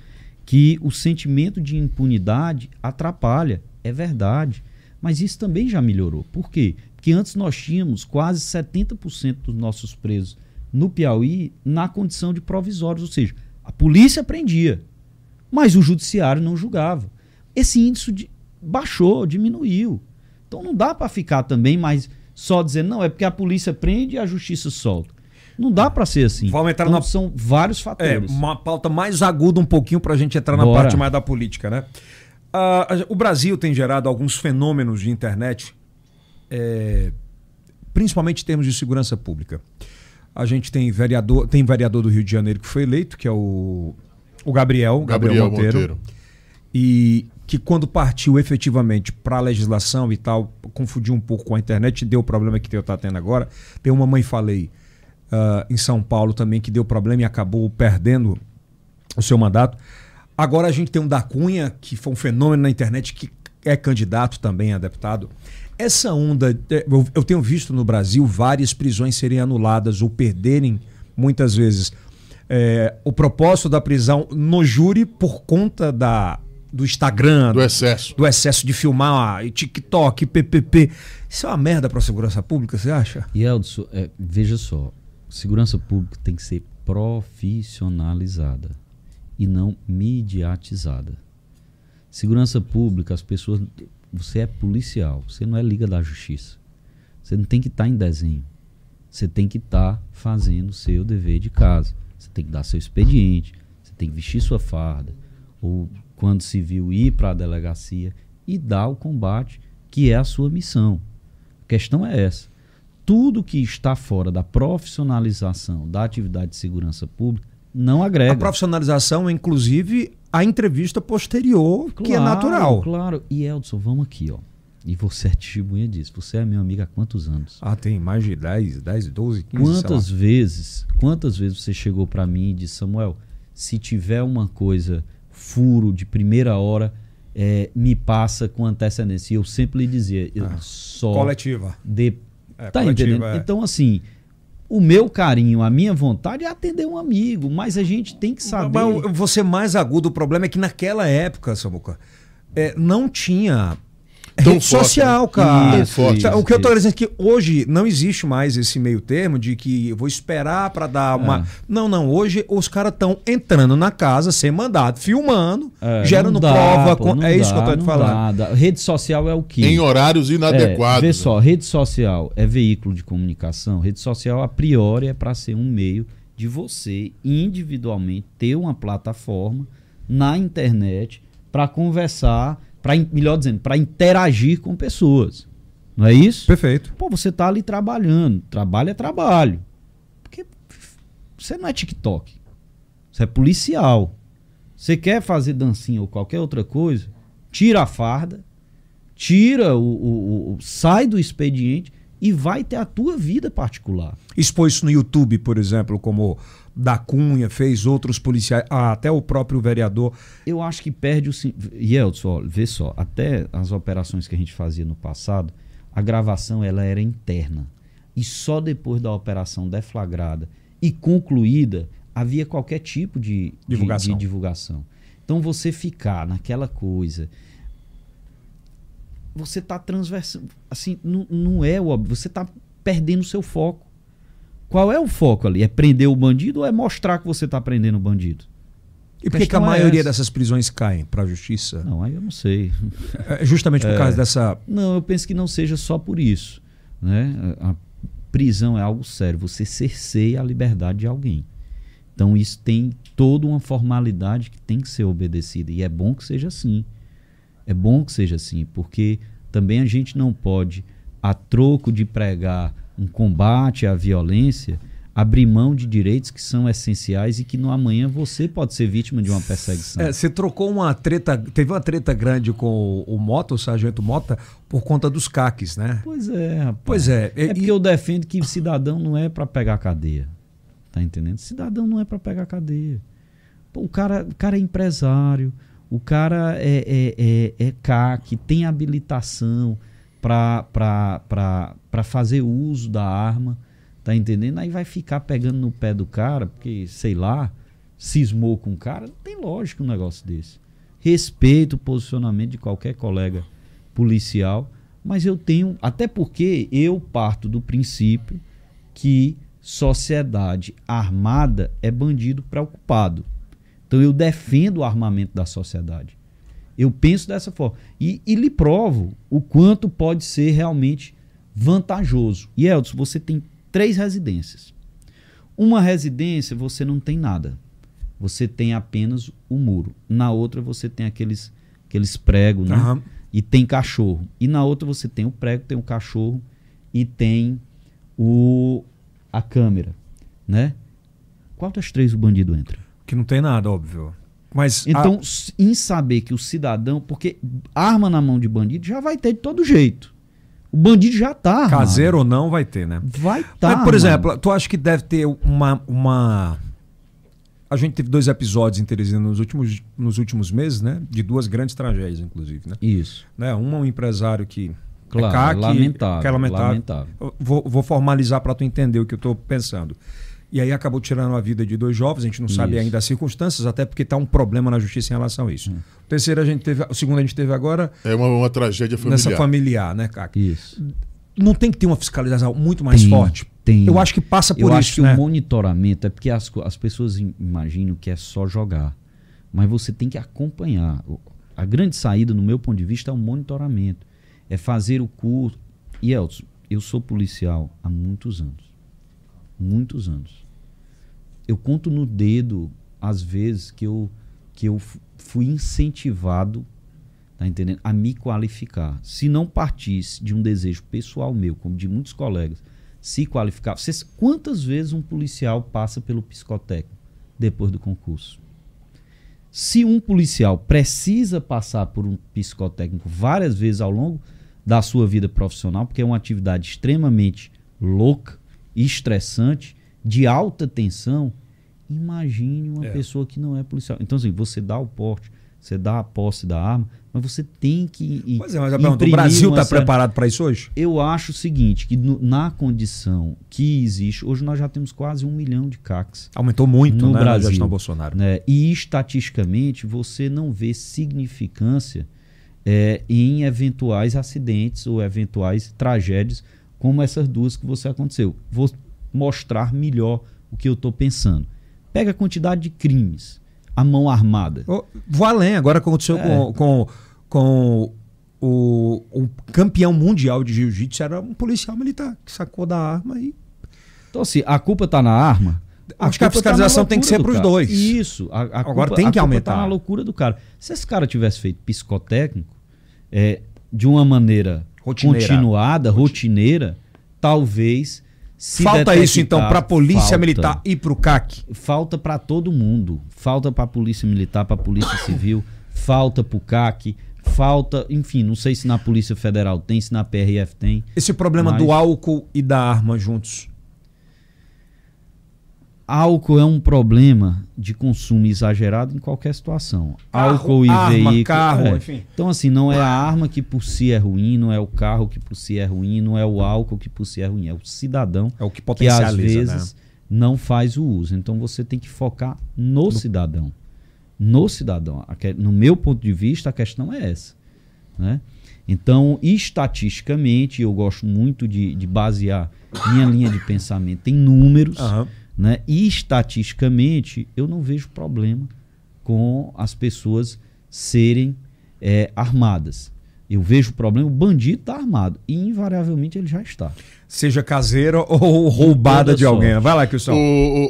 que o sentimento de impunidade atrapalha. É verdade. Mas isso também já melhorou. Por quê? Porque antes nós tínhamos quase 70% dos nossos presos no Piauí na condição de provisórios, ou seja, a polícia prendia, mas o judiciário não julgava. Esse índice de- baixou, diminuiu. Então não dá para ficar também mais só dizendo, não, é porque a polícia prende e a justiça solta. Não dá para ser assim. Vamos entrar Então, na- São vários É, fatores. uma pauta mais aguda um pouquinho para a gente entrar na Bora. parte mais da política, né? A- o Brasil tem gerado alguns fenômenos de internet, é, principalmente em termos de segurança pública. A gente tem vereador, tem vereador do Rio de Janeiro que foi eleito, que é o, o Gabriel, Gabriel, Monteiro, e que quando partiu efetivamente para a legislação e tal, confundiu um pouco com a internet, deu o problema que eu tá tendo agora. Tem uma mãe falei ah, em São Paulo também que deu problema e acabou perdendo o seu mandato. Agora a gente tem um da Cunha, que foi um fenômeno na internet, que é candidato também a deputado. Essa onda, é, eu, tenho visto no Brasil várias prisões serem anuladas ou perderem muitas vezes é, o propósito da prisão no júri por conta da, do Instagram, Do excesso. do excesso de filmar, e TikTok, PPP. Isso é uma merda para a segurança pública, você acha? E Eldson, é, veja só, segurança pública tem que ser profissionalizada e não mediatizada. Segurança pública, as pessoas. Você é policial, você não é Liga da Justiça. Você não tem que estar em desenho. Você tem que estar fazendo o seu dever de casa. Você tem que dar seu expediente, você tem que vestir sua farda, ou quando civil ir para a delegacia e dar o combate, que é a sua missão. A questão é essa. Tudo que está fora da profissionalização da atividade de segurança pública não agrega. A profissionalização, inclusive, a entrevista posterior, que é natural. Claro. E Eldson, vamos aqui, ó. E você é testemunha disso. Você é meu amigo há quantos anos? Ah, tem mais de 10, 10, 12, 15 Quantas vezes, quantas vezes você chegou para mim e disse, Samuel, se tiver uma coisa furo de primeira hora, é, me passa com antecedência. E eu sempre lhe dizia, eu Ah, só Coletiva. de... É, tá coletiva, entendendo? é. Então, assim, o meu carinho, a minha vontade é atender um amigo, mas a gente tem que saber... Mas você mais agudo, o problema é que naquela época, Samuca, é, não tinha Tão rede forte, social, né? cara. Isso, forte. O que eu tô isso. dizendo é que hoje não existe mais esse meio termo de que eu vou esperar para dar uma. É. Não, não. Hoje os caras estão entrando na casa sem mandado, filmando, É, gerando dá, prova. pô, com- É isso dá, que eu tô te não falando. dá. Rede social é o quê? Em horários É, inadequados. vê só, rede social é veículo de comunicação. Rede social, a priori, é para ser um meio de você individualmente ter uma plataforma na internet para conversar, para melhor dizendo, para interagir com pessoas. Não é isso? Perfeito. Pô, você tá ali trabalhando. Trabalho é trabalho. Porque você não é TikTok. Você é policial. Você quer fazer dancinha ou qualquer outra coisa, tira a farda, tira o, o- o- sai do expediente e vai ter a tua vida particular. Expôs isso no YouTube, por exemplo, como da Cunha fez, outros policiais, ah, até o próprio vereador. Eu acho que perde o Yeltsin, vê só, até as operações que a gente fazia no passado, a gravação ela era interna. E só depois da operação deflagrada e concluída havia qualquer tipo de de- Divulgação. de divulgação. Então você ficar naquela coisa você tá transversando, assim, não, não é óbvio, você tá perdendo o seu foco. Qual é o foco ali? É prender o bandido ou é mostrar que você tá prendendo o bandido? E por que, a é maioria essa. dessas prisões caem para a justiça? Não, aí eu não sei. É justamente por causa dessa. Não, eu penso que não seja só por isso. Né? A prisão é algo sério. Você cerceia a liberdade de alguém. Então isso tem toda uma formalidade que tem que ser obedecida. E é bom que seja assim. É bom que seja assim, porque também a gente não pode, a troco de pregar um combate à violência, abrir mão de direitos que são essenciais e que no amanhã você pode ser vítima de uma perseguição. É, você trocou uma treta. Teve uma treta grande com o, o Mota, o Sargento Mota, por conta dos caques, né? Pois é, rapaz. Pois é. É e- porque eu defendo que cidadão não é para pegar cadeia. Tá entendendo? Cidadão não é para pegar cadeia. Pô, o, cara, o cara é empresário, o cara é, é, é, é CAC, tem habilitação para fazer uso da arma. Tá entendendo? Aí vai ficar pegando no pé do cara, porque, sei lá, cismou com o cara. Não tem lógica um negócio desse. Respeito o posicionamento de qualquer colega policial, mas eu tenho. Até porque eu parto do princípio que sociedade armada é bandido preocupado. Então eu defendo o armamento da sociedade. Eu penso dessa forma. E, e lhe provo o quanto pode ser realmente vantajoso. E Elton, você tem três residências. Uma residência você não tem nada. Você tem apenas o muro. Na outra você tem aqueles, aqueles pregos, né? Aham. E tem cachorro. E na outra você tem o prego, tem o cachorro e tem o a câmera, né? Qual das três o bandido entra? Que não tem nada, óbvio. Mas. a- Então, s- em saber que o cidadão, porque arma na mão de bandido já vai ter de todo jeito. O bandido já tá caseiro ou não, vai ter, né? Vai tá. Mas, por armado. exemplo, tu acha que deve ter uma. uma... A gente teve dois episódios em Teresina nos últimos, nos últimos meses, né? De duas grandes tragédias, inclusive, né? Isso. né? Um é um empresário que Claro, CAC, lamentável, que é lamentável. lamentável. Vou, vou formalizar para tu entender o que eu estou pensando. E aí acabou tirando a vida de dois jovens, a gente não sabe Isso. ainda as circunstâncias, até porque está um problema na justiça em relação a Hum. isso. O terceiro a gente teve, o segundo a gente teve agora É uma, uma tragédia familiar. nessa familiar, né, CAC? Isso. Não tem que ter uma fiscalização muito mais Tem, forte. tem. Eu acho que passa por Eu isso, acho que né? o monitoramento é porque as, as pessoas im- imaginam que é só jogar. Mas você tem que acompanhar. A grande saída, no meu ponto de vista, é o monitoramento. É fazer o curso. E Elton, eu sou policial há muitos anos. Muitos anos. Eu conto no dedo as vezes que eu, que eu fu- fui incentivado tá entendendo? a me qualificar. Se não partisse de um desejo pessoal meu, como de muitos colegas, se qualificar. Vocês, quantas vezes um policial passa pelo psicotécnico depois do concurso? Se um policial precisa passar por um psicotécnico várias vezes ao longo da sua vida profissional, porque é uma atividade extremamente louca, estressante, de alta tensão, imagine uma É. pessoa que não é policial. Então, assim, você dá o porte, você dá a posse da arma, mas você tem que. i- Pois é, mas a pergunta, o Brasil está certa- preparado para isso hoje? eu acho o seguinte, que no- na condição que existe, hoje nós já temos quase um milhão de CACs. Aumentou muito No né, Brasil. na gestão Bolsonaro. Né? E estatisticamente você não vê significância é, em eventuais acidentes ou eventuais tragédias como essas duas que você aconteceu. Vou mostrar melhor o que eu estou pensando. Pega a quantidade de crimes, a mão armada. Ô, Vou além, agora aconteceu É. com, com, com o, o campeão mundial de jiu-jitsu, era um policial militar que sacou da arma e. Então, assim, a culpa está na arma. Acho que a tá fiscalização tem que ser pros cara. dois. Isso. A, a Agora culpa- tem a que culpa aumentar. Tá na loucura do cara. Se esse cara tivesse feito psicotécnico é, de uma maneira Rotineira. continuada, rotineira, talvez. se Falta isso então para a polícia falta. militar e para o CAC. Falta para todo mundo. Falta para a polícia militar, para a polícia civil, falta para o CAC, falta, enfim, não sei se na Polícia Federal tem, se na PRF tem. Esse problema Mas- do álcool e da arma juntos. Álcool é um problema de consumo exagerado em qualquer situação. Carro, Álcool e arma, veículo. carro, é. enfim. Então, assim, não é a arma que por si é ruim, não é o carro que por si é ruim, não é o álcool que por si é ruim, é o cidadão É o que que às potencializa, vezes né? não faz o uso. Então você tem que focar no, cidadão. No cidadão. A que- No meu ponto de vista, a questão é essa. Né? Então, estatisticamente, eu gosto muito de, de basear minha linha de pensamento em números. Aham. Né? E estatisticamente, eu não vejo problema com as pessoas serem é, armadas. Eu vejo problema, o bandido está armado. E invariavelmente ele já está. Seja caseira ou roubada de alguém. sorte. Vai lá, O, Kilson. o-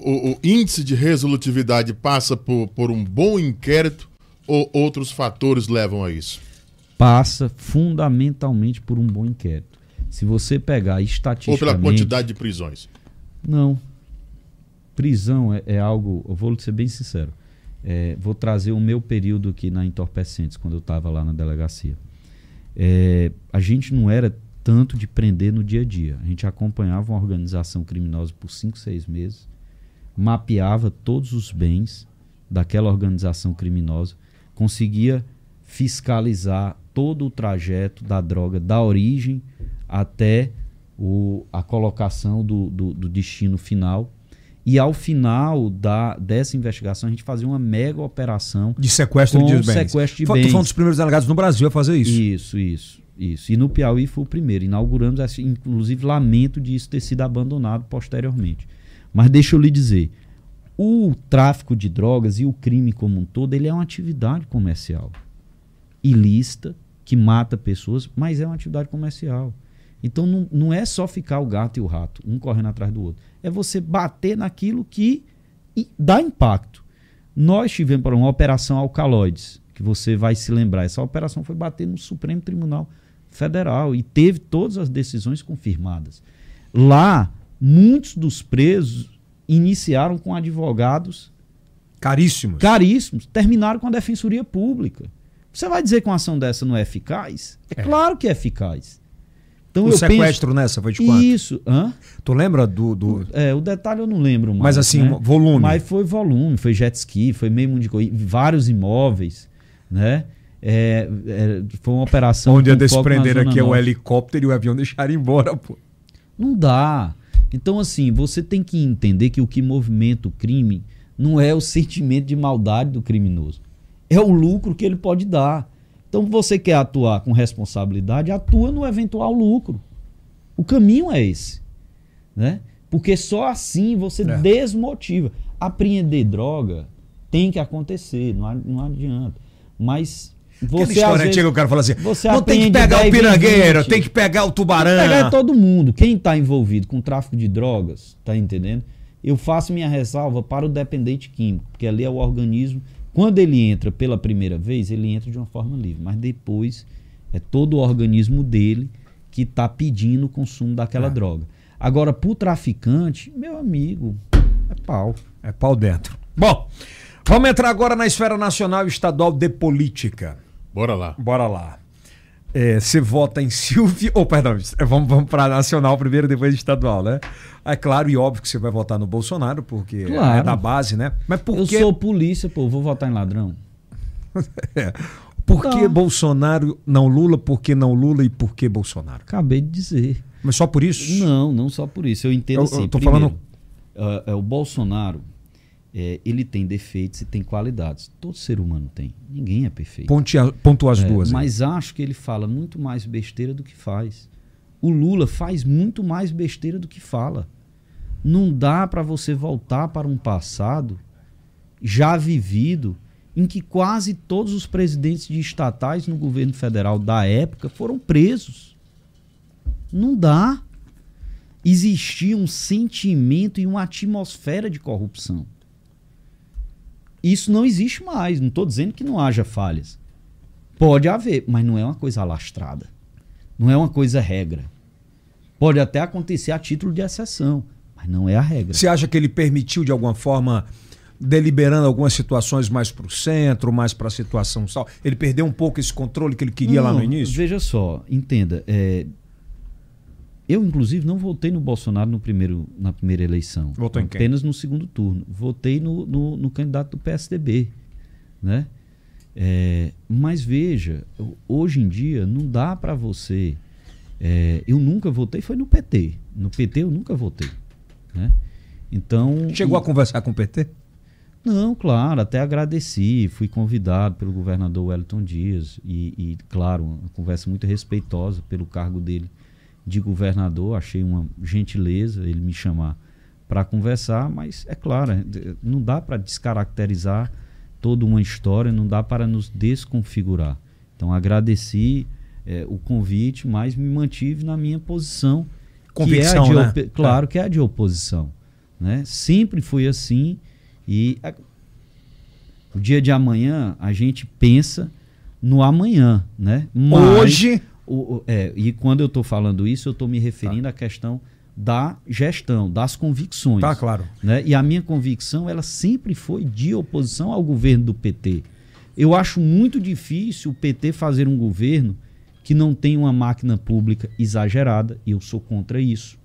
o- o índice de resolutividade passa por, por um bom inquérito ou outros fatores levam a isso? Passa fundamentalmente por um bom inquérito. Se você pegar Ou estatisticamente. pela quantidade de prisões? Não. Prisão é, é algo. Eu vou ser bem sincero. É, vou trazer o meu período aqui na Entorpecentes, quando eu estava lá na delegacia. É, a gente não era tanto de prender no dia a dia. A gente acompanhava uma organização criminosa por 5, 6 meses, mapeava todos os bens daquela organização criminosa, conseguia fiscalizar todo o trajeto da droga, da origem até o, a colocação do, do, do destino final. E ao final da, dessa investigação, a gente fazia uma mega operação De sequestro de bens. sequestro de Foi- Tu bens. foi um dos primeiros delegados no Brasil a fazer isso. Isso, isso, isso. E no Piauí foi o primeiro. Inauguramos, essa- inclusive, lamento de isso ter sido abandonado posteriormente. Mas deixa eu lhe dizer, o tráfico de drogas e o crime como um todo, ele é uma atividade comercial. Ilícita, que mata pessoas, mas é uma atividade comercial. Então não, não é só ficar o gato e o rato, um correndo atrás do outro. É você bater naquilo que dá impacto. Nós tivemos por uma operação Alcaloides, que você vai se lembrar. Essa operação foi bater no Supremo Tribunal Federal e teve todas as decisões confirmadas. Lá, muitos dos presos iniciaram com advogados Caríssimos. caríssimos, terminaram com a defensoria pública. Você vai dizer que uma ação dessa não é eficaz? É, É. claro que é eficaz. Então o sequestro nessa foi de penso quanto? isso, hã? Tu lembra do. do... É, o detalhe eu não lembro mais. Mas assim, né? volume. Mas foi volume, foi jet ski, foi meio mundo de coisa, vários imóveis, né? é, é, foi uma operação. Onde a com foco na desprender aqui é o helicóptero e o avião deixaram embora, pô. Não dá. Então, assim, você tem que entender que o que movimenta o crime não é o sentimento de maldade do criminoso. É o lucro que ele pode dar. Então, você quer atuar com responsabilidade, atua no eventual lucro. O caminho é esse. Né? Porque só assim você É. desmotiva. Apreender droga tem que acontecer, não, não adianta. Mas Aquela você. história às vezes, antiga que o cara fala assim: você não tem que pegar 10, o pirangueiro, 20. tem que pegar o tubarão. Pegar todo mundo. Quem está envolvido com tráfico de drogas, tá entendendo? Eu faço minha ressalva para o dependente químico, porque ali é o organismo. Quando ele entra pela primeira vez, ele entra de uma forma livre, mas depois é todo o organismo dele que está pedindo o consumo daquela É. droga. Agora, para o traficante, meu amigo, é pau. É pau dentro. Bom, vamos entrar agora na esfera nacional e estadual de política. Bora lá. Bora lá. É, Você vota em Silvio. Oh, perdão, é, vamos, vamos para nacional primeiro, depois estadual, né? É claro e óbvio que você vai votar no Bolsonaro, porque Claro. é da base, né? Mas por Eu que, sou polícia, pô, vou votar em ladrão. É. por que Tá. Bolsonaro, não Lula, por que não Lula e por que Bolsonaro? Acabei de dizer. Mas só por isso? Não, não só por isso. Eu entendo Eu- assim. eu tô primeiro, falando- ah, é, o Bolsonaro, é, ele tem defeitos e tem qualidades. Todo ser humano tem. Ninguém é perfeito. Ponte, pontua as É, duas. mas acho que ele fala muito mais besteira do que faz. O Lula faz muito mais besteira do que fala. Não dá para você voltar para um passado já vivido em que quase todos os presidentes de estatais no governo federal da época foram presos. Não dá. Existia um sentimento e uma atmosfera de corrupção. Isso não existe mais. Não estou dizendo que não haja falhas. Pode haver, mas não é uma coisa alastrada. Não é uma coisa regra. Pode até acontecer a título de exceção, mas não é a regra. Você acha que ele permitiu, de alguma forma, deliberando algumas situações mais para o centro, mais para a situação sal? Ele perdeu um pouco esse controle que ele queria lá no Não, início? Veja só, entenda. é, eu, inclusive, não votei no Bolsonaro no primeiro, na primeira eleição. Votou em quem? Apenas no segundo turno. Votei no, no, no candidato do PSDB. Né? É, mas veja, hoje em dia não dá para você. é, eu nunca votei, foi no PT. No PT eu nunca votei. Né? Então. Chegou e- a conversar com o PT? não, claro, até agradeci. Fui convidado pelo governador Wellington Dias e, e, claro, uma conversa muito respeitosa pelo cargo dele de governador. Achei uma gentileza ele me chamar para conversar, mas é claro, é, não dá para descaracterizar toda uma história, não dá para nos desconfigurar. Então agradeci eh, o convite, mas me mantive na minha posição, Convicção, que é né? opo- claro que é a de oposição, né? Sempre foi assim e a- o dia de amanhã a gente pensa no amanhã, né? Mas Hoje. o- é, e quando eu estou falando isso, eu estou me referindo à questão da gestão, das convicções. Tá claro. né? E a minha convicção, ela sempre foi de oposição ao governo do PT. Eu acho muito difícil o PT fazer um governo que não tem uma máquina pública exagerada, e eu sou contra isso.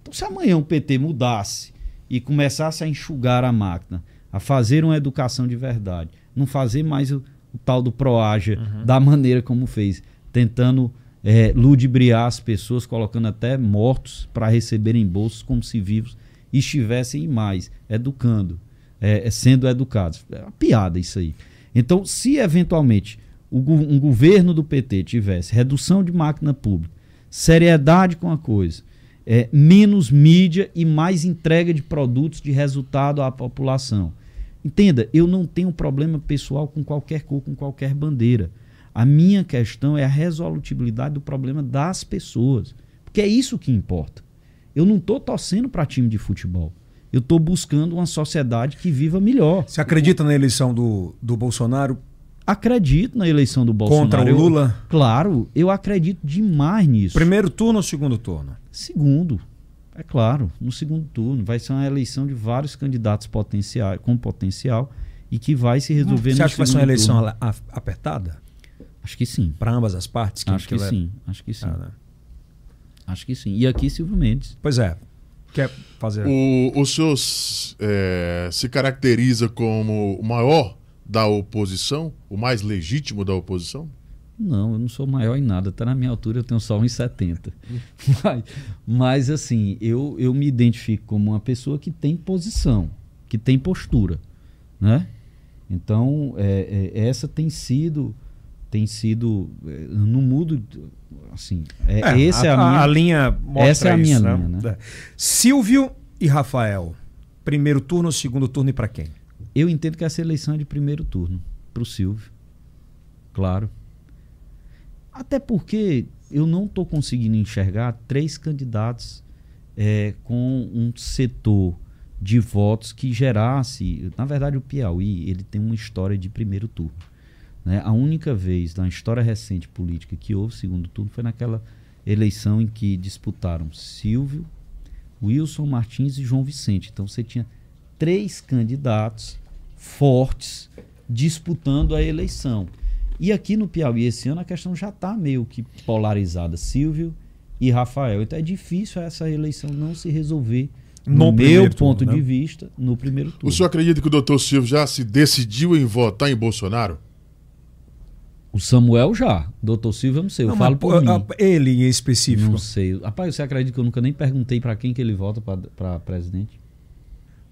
Então, se amanhã o PT mudasse e começasse a enxugar a máquina, a fazer uma educação de verdade, não fazer mais o, o tal do Proaja da maneira como fez, tentando é, ludibriar as pessoas, colocando até mortos para receberem bolsos como se vivos estivessem mais, educando, é, é, sendo educados. É uma piada isso aí. Então, se eventualmente um governo do PT tivesse redução de máquina pública, seriedade com a coisa, é, menos mídia e mais entrega de produtos de resultado à população. Entenda, eu não tenho problema pessoal com qualquer cor, com qualquer bandeira. A minha questão é a resolutibilidade do problema das pessoas. Porque é isso que importa. Eu não estou torcendo para time de futebol. Eu estou buscando uma sociedade que viva melhor. Você acredita na eleição do, do Bolsonaro Acredito na eleição do Bolsonaro. contra o Eu- Lula? claro, eu acredito demais nisso. Primeiro turno ou segundo turno? Segundo, é claro, no segundo turno. Vai ser uma eleição de vários candidatos potenciais, com potencial e que vai se resolver Você no acha que vai ser uma segundo eleição turno. apertada? Acho que sim. Para ambas as partes? Quem Acho que sim. Acho que sim. Ah, né? Acho que sim. E aqui, Silvio Mendes. Pois é. Quer fazer. O, o senhor é, se caracteriza como o maior da oposição, o mais legítimo da oposição? Não, eu não sou maior em nada. Tá na minha altura, eu tenho só 1,70. mas, mas, assim, eu, eu me identifico como uma pessoa que tem posição, que tem postura, né? Então, é, é, essa tem sido tem sido é, não mudo assim é, é essa a, é a minha a linha essa é a minha isso, linha né? É. Silvio e Rafael primeiro turno segundo turno e para quem eu entendo que essa eleição é de primeiro turno para o Silvio claro até porque eu não estou conseguindo enxergar três candidatos é, com um setor de votos que gerasse. Na verdade, o Piauí ele tem uma história de primeiro turno. Né? A única vez na história recente política que houve segundo turno foi naquela eleição em que disputaram Silvio, Wilson Martins e João Vicente. Então você tinha três candidatos fortes disputando a eleição. E aqui no Piauí esse ano a questão já está meio que polarizada, Silvio e Rafael. Então é difícil essa eleição não se resolver no, no meu ponto turno, de né? vista, no primeiro turno. O senhor acredita que o doutor Silvio já se decidiu em votar em Bolsonaro? O Samuel já. O doutor Silvio eu não sei. Eu não, falo por mim. Ele em específico. Não sei. Rapaz, você acredita que eu nunca nem perguntei para quem que ele vota para presidente?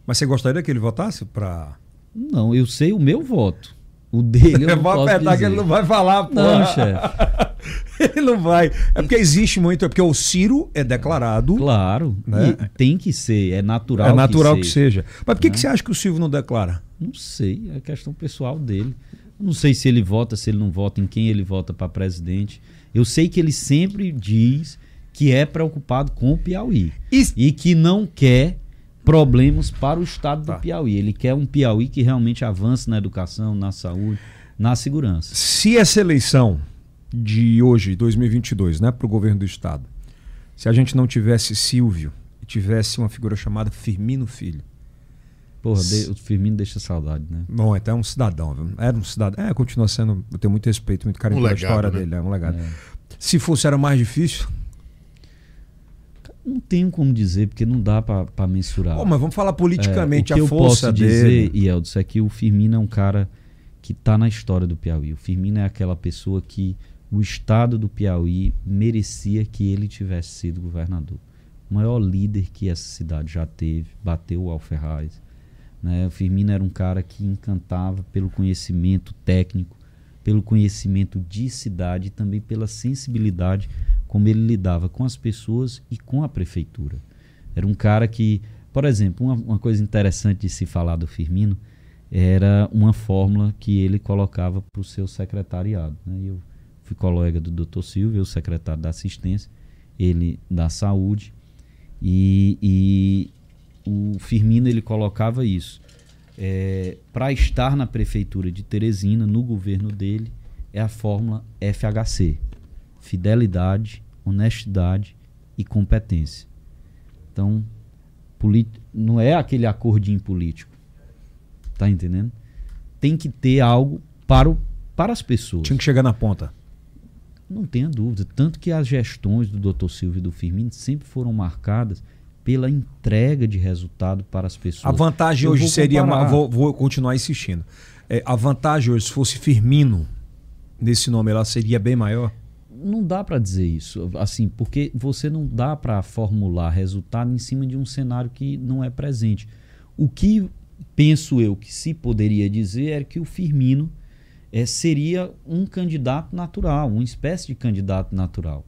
Mas você gostaria que ele votasse para... Não, eu sei o meu voto. O dele eu não posso dizer. que ele não vai falar, pô. Não, chefe. ele não vai. É porque existe muito, é porque o Ciro é declarado. Claro. Né? tem que ser, é natural. É natural que, que seja. Mas por que, né? que você acha que o Silvio não declara? Não sei, é questão pessoal dele. Não sei se ele vota, se ele não vota, em quem ele vota para presidente. Eu sei que ele sempre diz que é preocupado com o Piauí. E, e que não quer problemas para o estado tá. do Piauí. Ele quer um Piauí que realmente avance na educação, na saúde, na segurança. Se essa eleição de hoje, 2022, né, para o governo do estado, se a gente não tivesse Silvio e tivesse uma figura chamada Firmino Filho. Porra, de, o Firmino deixa saudade, né? Bom, até é um cidadão, viu? Era um cidadão. É, continua sendo. Eu tenho muito respeito, muito carinho um pela legado, história né? dele. É um legado. É. Se fosse, era mais difícil. Não tenho como dizer, porque não dá para mensurar. Oh, mas vamos falar politicamente é, o que a força eu posso dele. dizer, é que o Firmino é um cara que está na história do Piauí. O Firmino é aquela pessoa que o estado do Piauí merecia que ele tivesse sido governador. O maior líder que essa cidade já teve, bateu o Alferraz. Né? O Firmino era um cara que encantava pelo conhecimento técnico, pelo conhecimento de cidade e também pela sensibilidade como ele lidava com as pessoas e com a prefeitura. Era um cara que, por exemplo, uma, uma coisa interessante de se falar do Firmino era uma fórmula que ele colocava para o seu secretariado. Né? Eu fui colega do Dr. Silvio, o secretário da assistência, ele da saúde, e, e o Firmino ele colocava isso. É, para estar na prefeitura de Teresina, no governo dele, é a fórmula FHC: fidelidade, honestidade e competência. Então, não é aquele acordinho político. Tá entendendo? Tem que ter algo para, o, para as pessoas. Tinha que chegar na ponta. Não tenha dúvida. Tanto que as gestões do Dr. Silvio e do Firmino sempre foram marcadas pela entrega de resultado para as pessoas. A vantagem Eu hoje seria. Vou, vou, continuar insistindo. É, a vantagem hoje, se fosse Firmino, nesse nome, ela seria bem maior? Não dá para dizer isso, assim, porque você não dá para formular resultado em cima de um cenário que não é presente. O que penso eu que se poderia dizer é que o Firmino é, seria um candidato natural, uma espécie de candidato natural,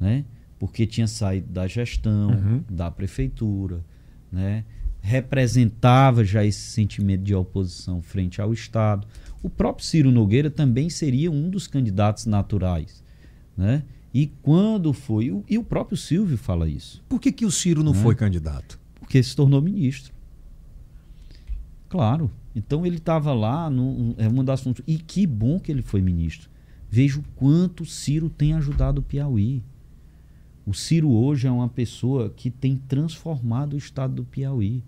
né? Porque tinha saído da gestão, uhum. da prefeitura, né? representava já esse sentimento de oposição frente ao Estado. O próprio Ciro Nogueira também seria um dos candidatos naturais. Né? E quando foi. E o próprio Silvio fala isso. Por que, que o Ciro não né? foi candidato? Porque se tornou ministro. Claro. Então ele estava lá, no, é uma das funções. E que bom que ele foi ministro. Veja o quanto o Ciro tem ajudado o Piauí. O Ciro hoje é uma pessoa que tem transformado o estado do Piauí.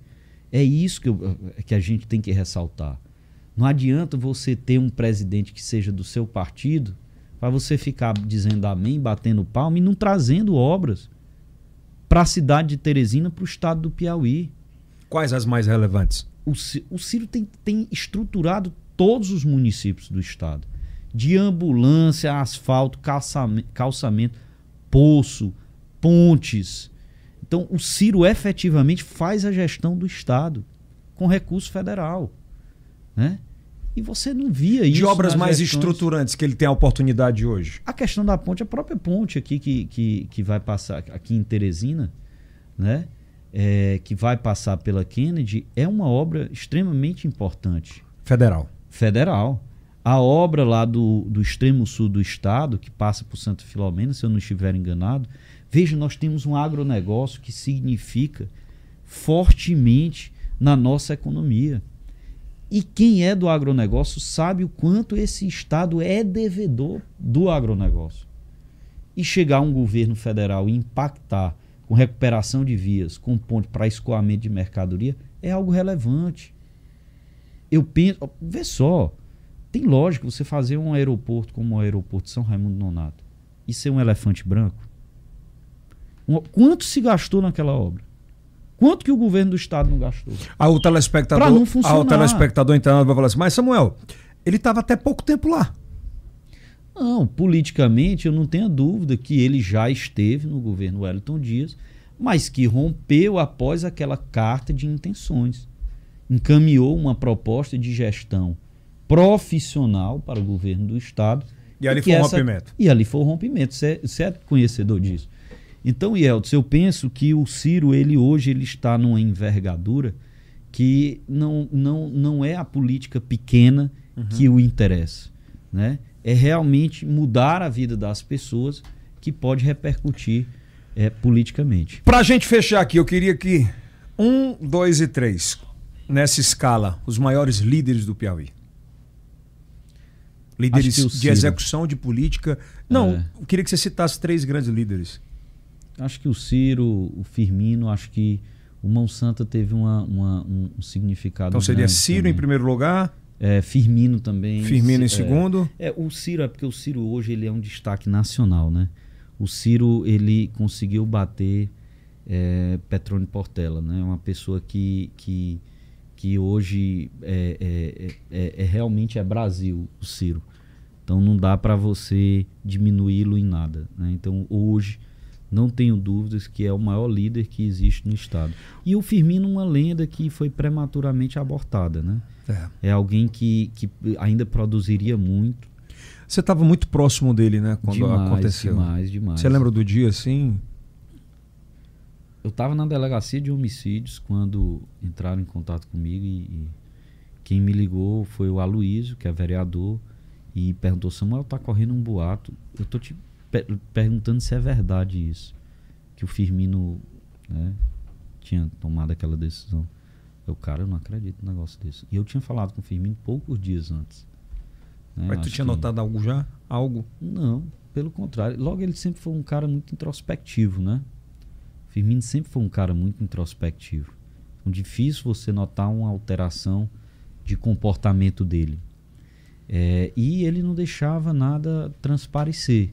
É isso que, eu, que a gente tem que ressaltar. Não adianta você ter um presidente que seja do seu partido para você ficar dizendo amém, batendo palma e não trazendo obras para a cidade de Teresina, para o estado do Piauí. Quais as mais relevantes? O, o Ciro tem, tem estruturado todos os municípios do estado. De ambulância, asfalto, calçamento, calçamento poço, pontes. Então, o Ciro efetivamente faz a gestão do Estado com recurso federal. Né? E você não via isso. De obras mais estruturantes que ele tem a oportunidade hoje. A questão da ponte, a própria ponte aqui que, que, que vai passar aqui em Teresina, né? É, que vai passar pela Kennedy, é uma obra extremamente importante. Federal. Federal. A obra lá do, do extremo sul do estado, que passa por Santa Filomena, se eu não estiver enganado, veja, nós temos um agronegócio que significa fortemente na nossa economia. E quem é do agronegócio sabe o quanto esse Estado é devedor do agronegócio. E chegar um governo federal e impactar com recuperação de vias, com ponte para escoamento de mercadoria, é algo relevante. Eu penso, vê só, tem lógica você fazer um aeroporto como o aeroporto de São Raimundo Nonato e ser um elefante branco? Quanto se gastou naquela obra? Quanto que o governo do estado não gastou? Aí o telespectador, Pra não aí funcionar. o telespectador internado vai falar assim, mas Samuel, ele estava até pouco tempo lá. Não, politicamente eu não tenho dúvida que ele já esteve no governo Wellington Dias, mas que rompeu após aquela carta de intenções. Encaminhou uma proposta de gestão profissional para o governo do estado. E ali foi um rompimento. E ali foi o rompimento. Você é, você é conhecedor disso. Então, Yeltsin, eu penso que o Ciro, ele hoje ele está numa envergadura que não, não, não é a política pequena que o interessa. Né? É realmente mudar a vida das pessoas que pode repercutir é, politicamente. Pra gente fechar aqui, eu queria que um, dois e três, nessa escala, os maiores líderes do Piauí. Líderes de execução de política. Não, É. eu queria que você citasse três grandes líderes. Acho que o Ciro, o Firmino, acho que o Mão Santa teve uma, uma- um, um significado. Então seria Ciro em também. primeiro lugar, É, Firmino também. Firmino em É, segundo. É, o Ciro é porque o Ciro hoje ele é um destaque nacional, né? O Ciro ele conseguiu bater é, Petrone Portela, né? Uma pessoa que, que, que hoje é, é, é- é- realmente é Brasil, o Ciro. Então não dá para você diminuí-lo em nada, né? Então hoje não tenho dúvidas que é o maior líder que existe no estado. E o Firmino uma lenda que foi prematuramente abortada, né? É. É alguém que, que ainda produziria muito. Você estava muito próximo dele, né? Quando demais, aconteceu. demais, demais. Você lembra do dia assim? Eu estava na delegacia de homicídios quando entraram em contato comigo e, e quem me ligou foi o Aloísio, que é vereador, e perguntou: Samuel, tá correndo um boato. Eu tô te perguntando se é verdade isso. Que o Firmino né, tinha tomado aquela decisão. Eu, cara, eu não acredito num negócio desse. E eu tinha falado com o Firmino poucos dias antes. né, Mas tu tinha que- notado algo já? Algo? Não, pelo contrário. Logo, ele sempre foi um cara muito introspectivo, né? Firmino sempre foi um cara muito introspectivo. É difícil você notar uma alteração de comportamento dele. É, e ele não deixava nada transparecer.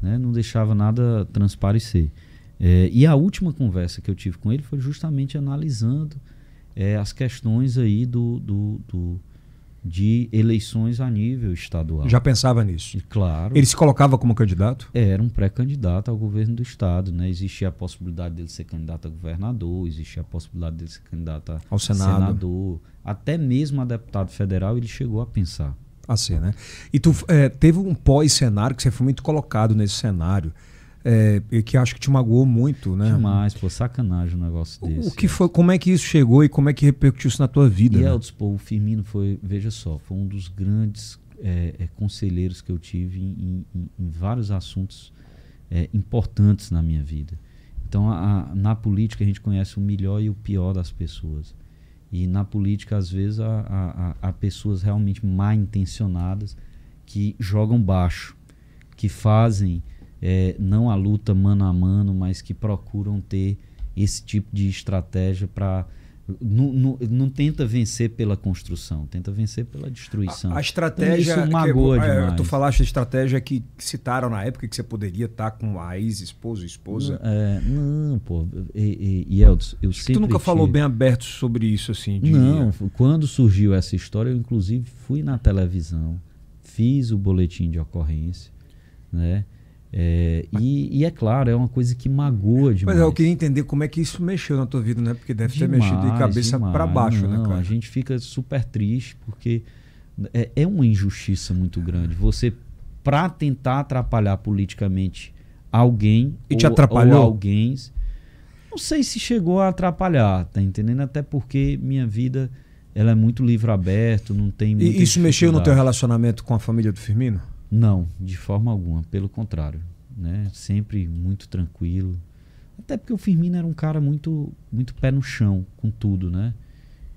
Né? Não deixava nada transparecer. É, e a última conversa que eu tive com ele foi justamente analisando é, as questões aí do, do, do- de eleições a nível estadual. Já pensava nisso. E claro. Ele se colocava como candidato? Era um pré-candidato ao governo do estado, né? Existia a possibilidade dele ser candidato a governador, existia a possibilidade dele ser candidato a Ao Senado. senador, até mesmo a deputado federal ele chegou a pensar. A ser, né? E tu é, teve um pós-cenário que você foi muito colocado nesse cenário. é, e que acho que te magoou muito, né? Demais, pô, sacanagem um negócio desse. O que foi, como é que isso chegou e como é que repercutiu isso na tua vida? E né? Eldes, pô, o Firmino foi, veja só, foi um dos grandes é, é, conselheiros que eu tive em, em- em vários assuntos é, importantes na minha vida. Então, a- a- na política, a gente conhece o melhor e o pior das pessoas. E na política, às vezes, há, há- há- pessoas realmente mal intencionadas que jogam baixo, que fazem é, não a luta mano a mano, mas que procuram ter esse tipo de estratégia para Não, não, não tenta vencer pela construção, tenta vencer pela destruição. A, a estratégia. Então, isso magoa que, é, demais. Tu falaste a estratégia que citaram na época que você poderia estar com a ex-esposa, esposa. É, não, pô. E, e, e Eldes, eu Acho que sempre. tu nunca tive- falou bem aberto sobre isso, assim. de- Não, quando surgiu essa história, eu inclusive fui na televisão, fiz o boletim de ocorrência, né? É, e, e é claro, é uma coisa que magoa demais. Mas é, eu queria entender como é que isso mexeu na tua vida, né? Porque deve ter mexido de Demais, cabeça demais. pra baixo, Não, né, cara? A gente fica super triste porque é, é uma injustiça muito grande. Você, pra tentar atrapalhar politicamente alguém E te ou, atrapalhou? ou alguém, não sei se chegou a atrapalhar, tá entendendo? Até porque minha vida ela é muito livre aberto, não tem E isso mexeu no teu relacionamento com a família do Firmino? Não, de forma alguma, pelo contrário, né? Sempre muito tranquilo. Até porque o Firmino era um cara muito muito pé no chão com tudo, né?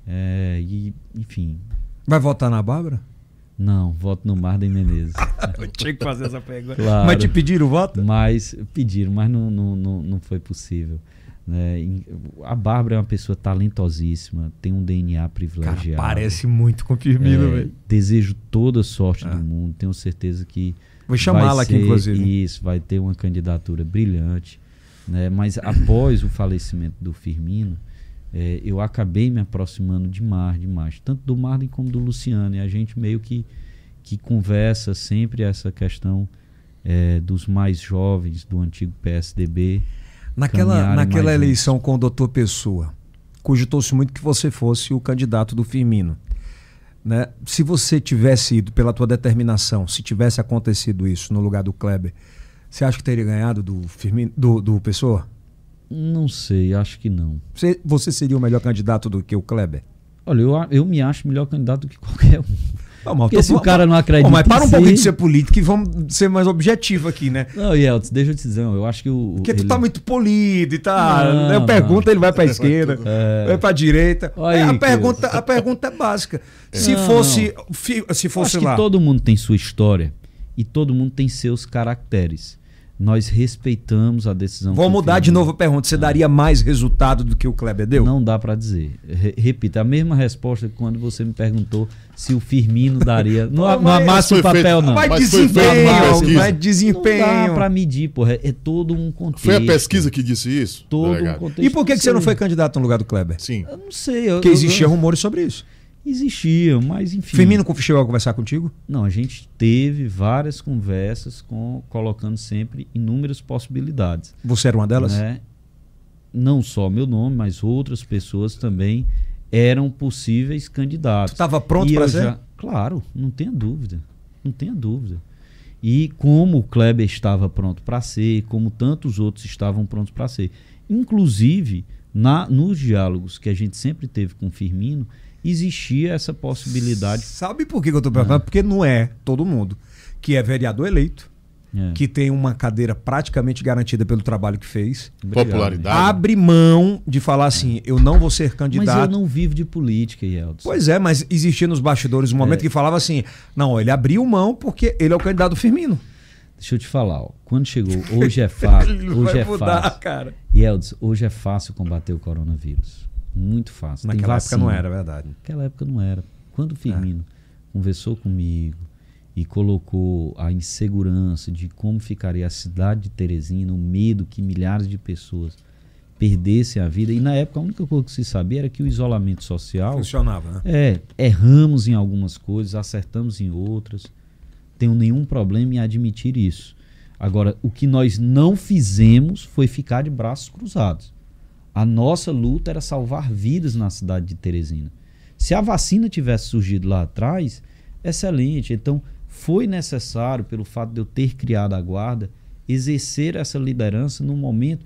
É, e enfim, Vai votar na Bárbara? não, voto no Marden Menezes. Eu tinha que fazer essa pergunta. Claro. Mas te pediram o voto? Mas pediram, mas não, não, não, não foi possível. Né? A Bárbara é uma pessoa talentosíssima, tem um DNA Cara, privilegiado. parece muito com o Firmino, É, velho. desejo toda sorte É. do mundo. Tenho certeza que Vou chamá-la vai aqui, inclusive. Isso, vai ter uma candidatura brilhante. Né? Mas após o falecimento do Firmino, eh, eu acabei me aproximando demais, demais. Tanto do Marden como do Luciano. E a gente meio que, que conversa sempre essa questão eh, dos mais jovens do antigo PSDB. Naquela, naquela eleição com o doutor Pessoa, cogitou-se muito que você fosse o candidato do Firmino. Né? Se você tivesse ido pela tua determinação, se tivesse acontecido isso no lugar do Kleber, você acha que teria ganhado do Firmino, do, do Pessoa? Não sei, acho que não. Você, você seria o melhor candidato do que o Kleber? Olha, eu, eu me acho melhor candidato do que qualquer um. Não, Porque tô- se o cara não acredita Pô, mas para um si- pouquinho de ser político e vamos ser mais objetivo aqui, né? Não, Yeltsin, deixa eu te dizer, eu acho que o. Porque tu ele- tá muito polido e tá. Não, eu pergunto, não. ele vai pra esquerda, É. vai pra direita. Olha É, aí, a, pergunta, a pergunta é básica. Se Não, fosse. fi- Se fosse acho lá. que todo mundo tem sua história e todo mundo tem seus caracteres. Nós respeitamos a decisão. Vou mudar de novo a pergunta. Você daria mais resultado do que o Kleber deu? Não dá pra dizer. Re- repita, a mesma resposta que quando você me perguntou se o Firmino daria. Não, Pô, não mas- amasse o Foi feito- papel, não. Vai Mas desempenho, pesquisa. vai Não desempenho. dá pra medir, porra. É todo um contexto. Foi a pesquisa que disse isso? Todo um contexto. E por que, que você não foi candidato no lugar do Kleber? Sim. Eu não sei. Eu, Porque eu- existia eu- rumores sobre isso. Existia, mas enfim. Firmino chegou a conversar contigo? Não, a gente teve várias conversas com colocando sempre inúmeras possibilidades. Você era uma delas? né? Não só meu nome, mas outras pessoas também eram possíveis candidatos. Tu tava pronto eu ser? já- Claro, não tenha dúvida. Não tenha dúvida. E como o Kleber estava pronto para ser, como tantos outros estavam prontos para ser. Inclusive, na, nos diálogos que a gente sempre teve com o Firmino, existia essa possibilidade. Sabe por que eu tô perguntando? Porque não é todo mundo que é vereador eleito, É, que tem uma cadeira praticamente garantida pelo trabalho que fez, obrigado, popularidade. abre mão de falar assim, eu não vou ser Mas eu candidato. não vivo de política, Yeltsin. Pois é, mas existia nos bastidores um momento É. que falava assim, não, ele abriu mão porque ele é o candidato do Firmino. Deixa eu te falar, ó, quando chegou, hoje é fácil, Ele não hoje vai é mudar, fácil. cara. Yeltsin, hoje é fácil combater o coronavírus. Muito fácil. Tem Naquela época não era, é verdade. Naquela época não era. Quando o É. Firmino conversou comigo e colocou a insegurança de como ficaria a cidade de Teresina, o medo que milhares de pessoas perdessem a vida, e na época a única coisa que se sabia era que o isolamento social Funcionava, né? é, erramos em algumas coisas, acertamos em outras. Tenho nenhum problema em admitir isso. Agora, o que nós não fizemos foi ficar de braços cruzados. A nossa luta era salvar vidas na cidade de Teresina. Se a vacina tivesse surgido lá atrás, excelente. Então, foi necessário, pelo fato de eu ter criado a guarda, exercer essa liderança no momento.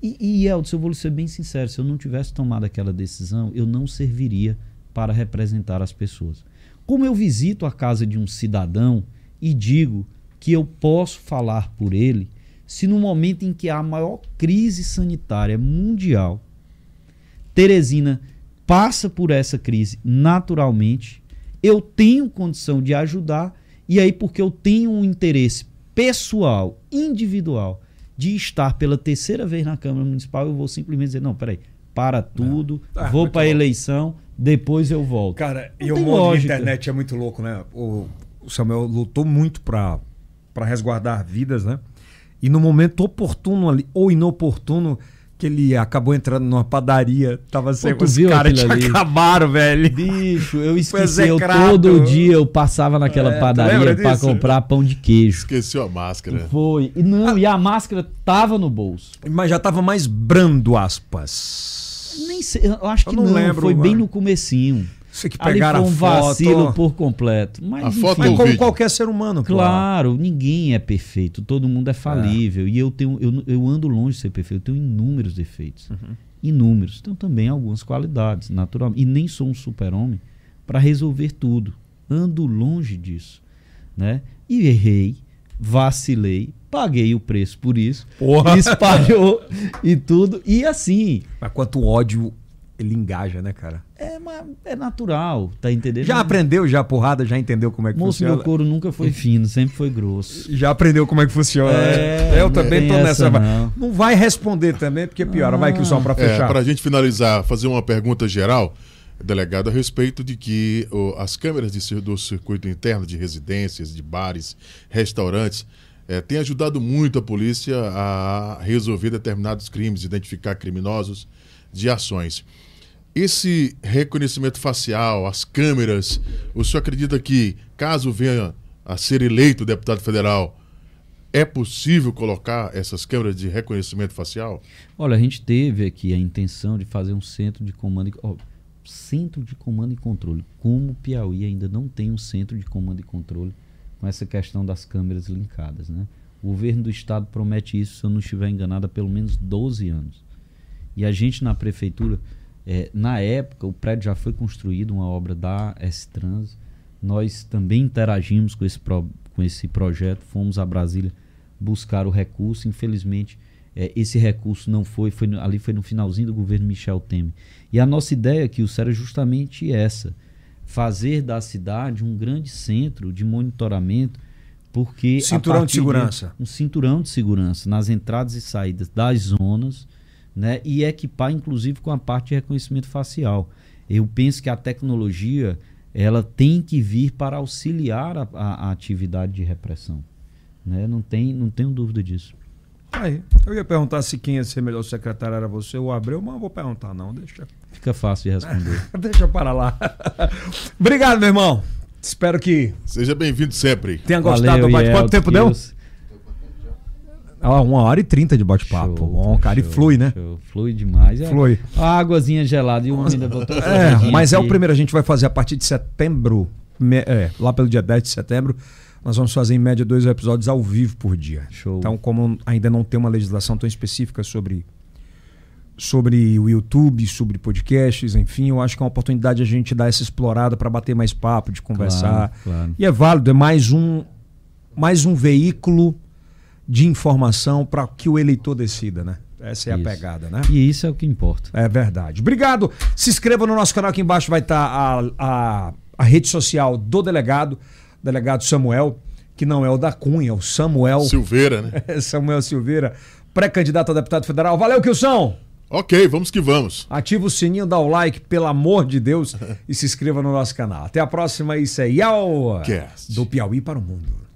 E, e Elton, eu vou ser bem sincero, se eu não tivesse tomado aquela decisão, eu não serviria para representar as pessoas. Como eu visito a casa de um cidadão e digo que eu posso falar por ele, se no momento em que há a maior crise sanitária mundial, Teresina passa por essa crise naturalmente, eu tenho condição de ajudar, e aí porque eu tenho um interesse pessoal, individual, de estar pela terceira vez na Câmara Municipal, eu vou simplesmente dizer, não, peraí, para tudo, Ah, vou para a eleição, depois eu volto. Cara, Não e o mundo da internet é muito louco, né? O, Samuel lutou muito pra resguardar vidas, né? E no momento oportuno ali, ou inoportuno, que ele acabou entrando numa padaria, tava sem tu os viu caras tinham ali? acabaram, velho. Bicho, eu esqueci. Eu, todo dia eu passava naquela É, padaria para comprar pão de queijo. Esqueceu a máscara. Foi. E não, e a máscara tava no bolso. Mas já tava mais brando, aspas. Nem sei, eu acho que Eu não não, lembro, foi bem mano. no comecinho. Você que um a foto. vacilo por completo. Mas, A foto Mas como vídeo? qualquer ser humano, pô. Claro, ninguém é perfeito, todo mundo é falível. E eu tenho, eu, eu ando longe de ser perfeito, eu tenho inúmeros defeitos. Uhum. Inúmeros. Tenho também algumas qualidades, naturalmente. E nem sou um super-homem para resolver tudo. Ando longe disso. Né? E errei, vacilei, paguei o preço por isso, Porra. espalhou e tudo. E assim, Mas quanto ódio ele engaja, né, cara? É, uma- é natural, tá entendendo? Já aprendeu, já a porrada, já entendeu como é que Moço, funciona? meu couro nunca foi fino, sempre foi grosso. Já aprendeu como é que funciona. É, né? eu não também tem tô nessa. essa, não. Não vai responder também, porque piora. Vai que o som pra É, fechar. para a gente finalizar, fazer uma pergunta geral, delegado, a respeito de que o, as câmeras de, do circuito interno de residências, de bares, restaurantes, eh, têm ajudado muito a polícia a resolver determinados crimes, identificar criminosos de ações. Esse reconhecimento facial, as câmeras, o senhor acredita que, caso venha a ser eleito deputado federal, é possível colocar essas câmeras de reconhecimento facial? Olha, a gente teve aqui a intenção de fazer um centro de comando e, ó, centro de comando e controle. Como o Piauí ainda não tem um centro de comando e controle com essa questão das câmeras linkadas, né? O governo do estado promete isso, se eu não estiver enganado, há pelo menos 12 anos. E a gente na prefeitura, eh, na época, o prédio já foi construído, uma obra da S-Trans. Nós também interagimos com esse, pro- com esse projeto, fomos a Brasília buscar o recurso. Infelizmente, eh, esse recurso não foi, foi ali foi no finalzinho do governo Michel Temer. E a nossa ideia aqui, o sério, é justamente essa: fazer da cidade um grande centro de monitoramento, porque Cinturão de segurança. um cinturão de segurança nas entradas e saídas das zonas, né? E equipar inclusive com a parte de reconhecimento facial. Eu penso que a tecnologia ela tem que vir para auxiliar a, a- a atividade de repressão, né? Não tem, não tenho dúvida disso. Aí, eu ia perguntar se quem ia ser melhor secretário era você ou o Abreu, mas não vou perguntar, não. Deixa, Fica fácil de responder. deixa para lá. Obrigado, meu irmão. Espero que Seja bem-vindo sempre. tenha gostado do bate Quanto tempo deu? Ah, uma hora e trinta de bate-papo. Bom, cara, e show, flui, né? show. Flui demais. É, Flui. A águazinha gelada e o homem ainda botou É, mas é o aqui. primeiro. A gente vai fazer a partir de setembro, me- é, lá pelo dia 10 de setembro, nós vamos fazer em média dois episódios ao vivo por dia. Show. Então, como ainda não tem uma legislação tão específica sobre, sobre o YouTube, sobre podcasts, enfim, eu acho que é uma oportunidade a gente dar essa explorada para bater mais papo, de conversar. Claro, claro. E é válido, é mais um, mais um veículo de informação para que o eleitor decida, né? Essa é Isso. a pegada, né? E isso é o que importa. É verdade. Obrigado. Se inscreva no nosso canal aqui embaixo, vai estar a, a, a rede social do delegado, delegado Samuel, que não é o da Cunha, é o Samuel Silveira, né? Samuel Silveira, pré-candidato a deputado federal. Valeu, Kilson! ok, vamos que vamos. Ativa o sininho, dá o like, pelo amor de Deus, e se inscreva no nosso canal. Até a próxima, isso é Yau! Cast. Do Piauí para o Mundo.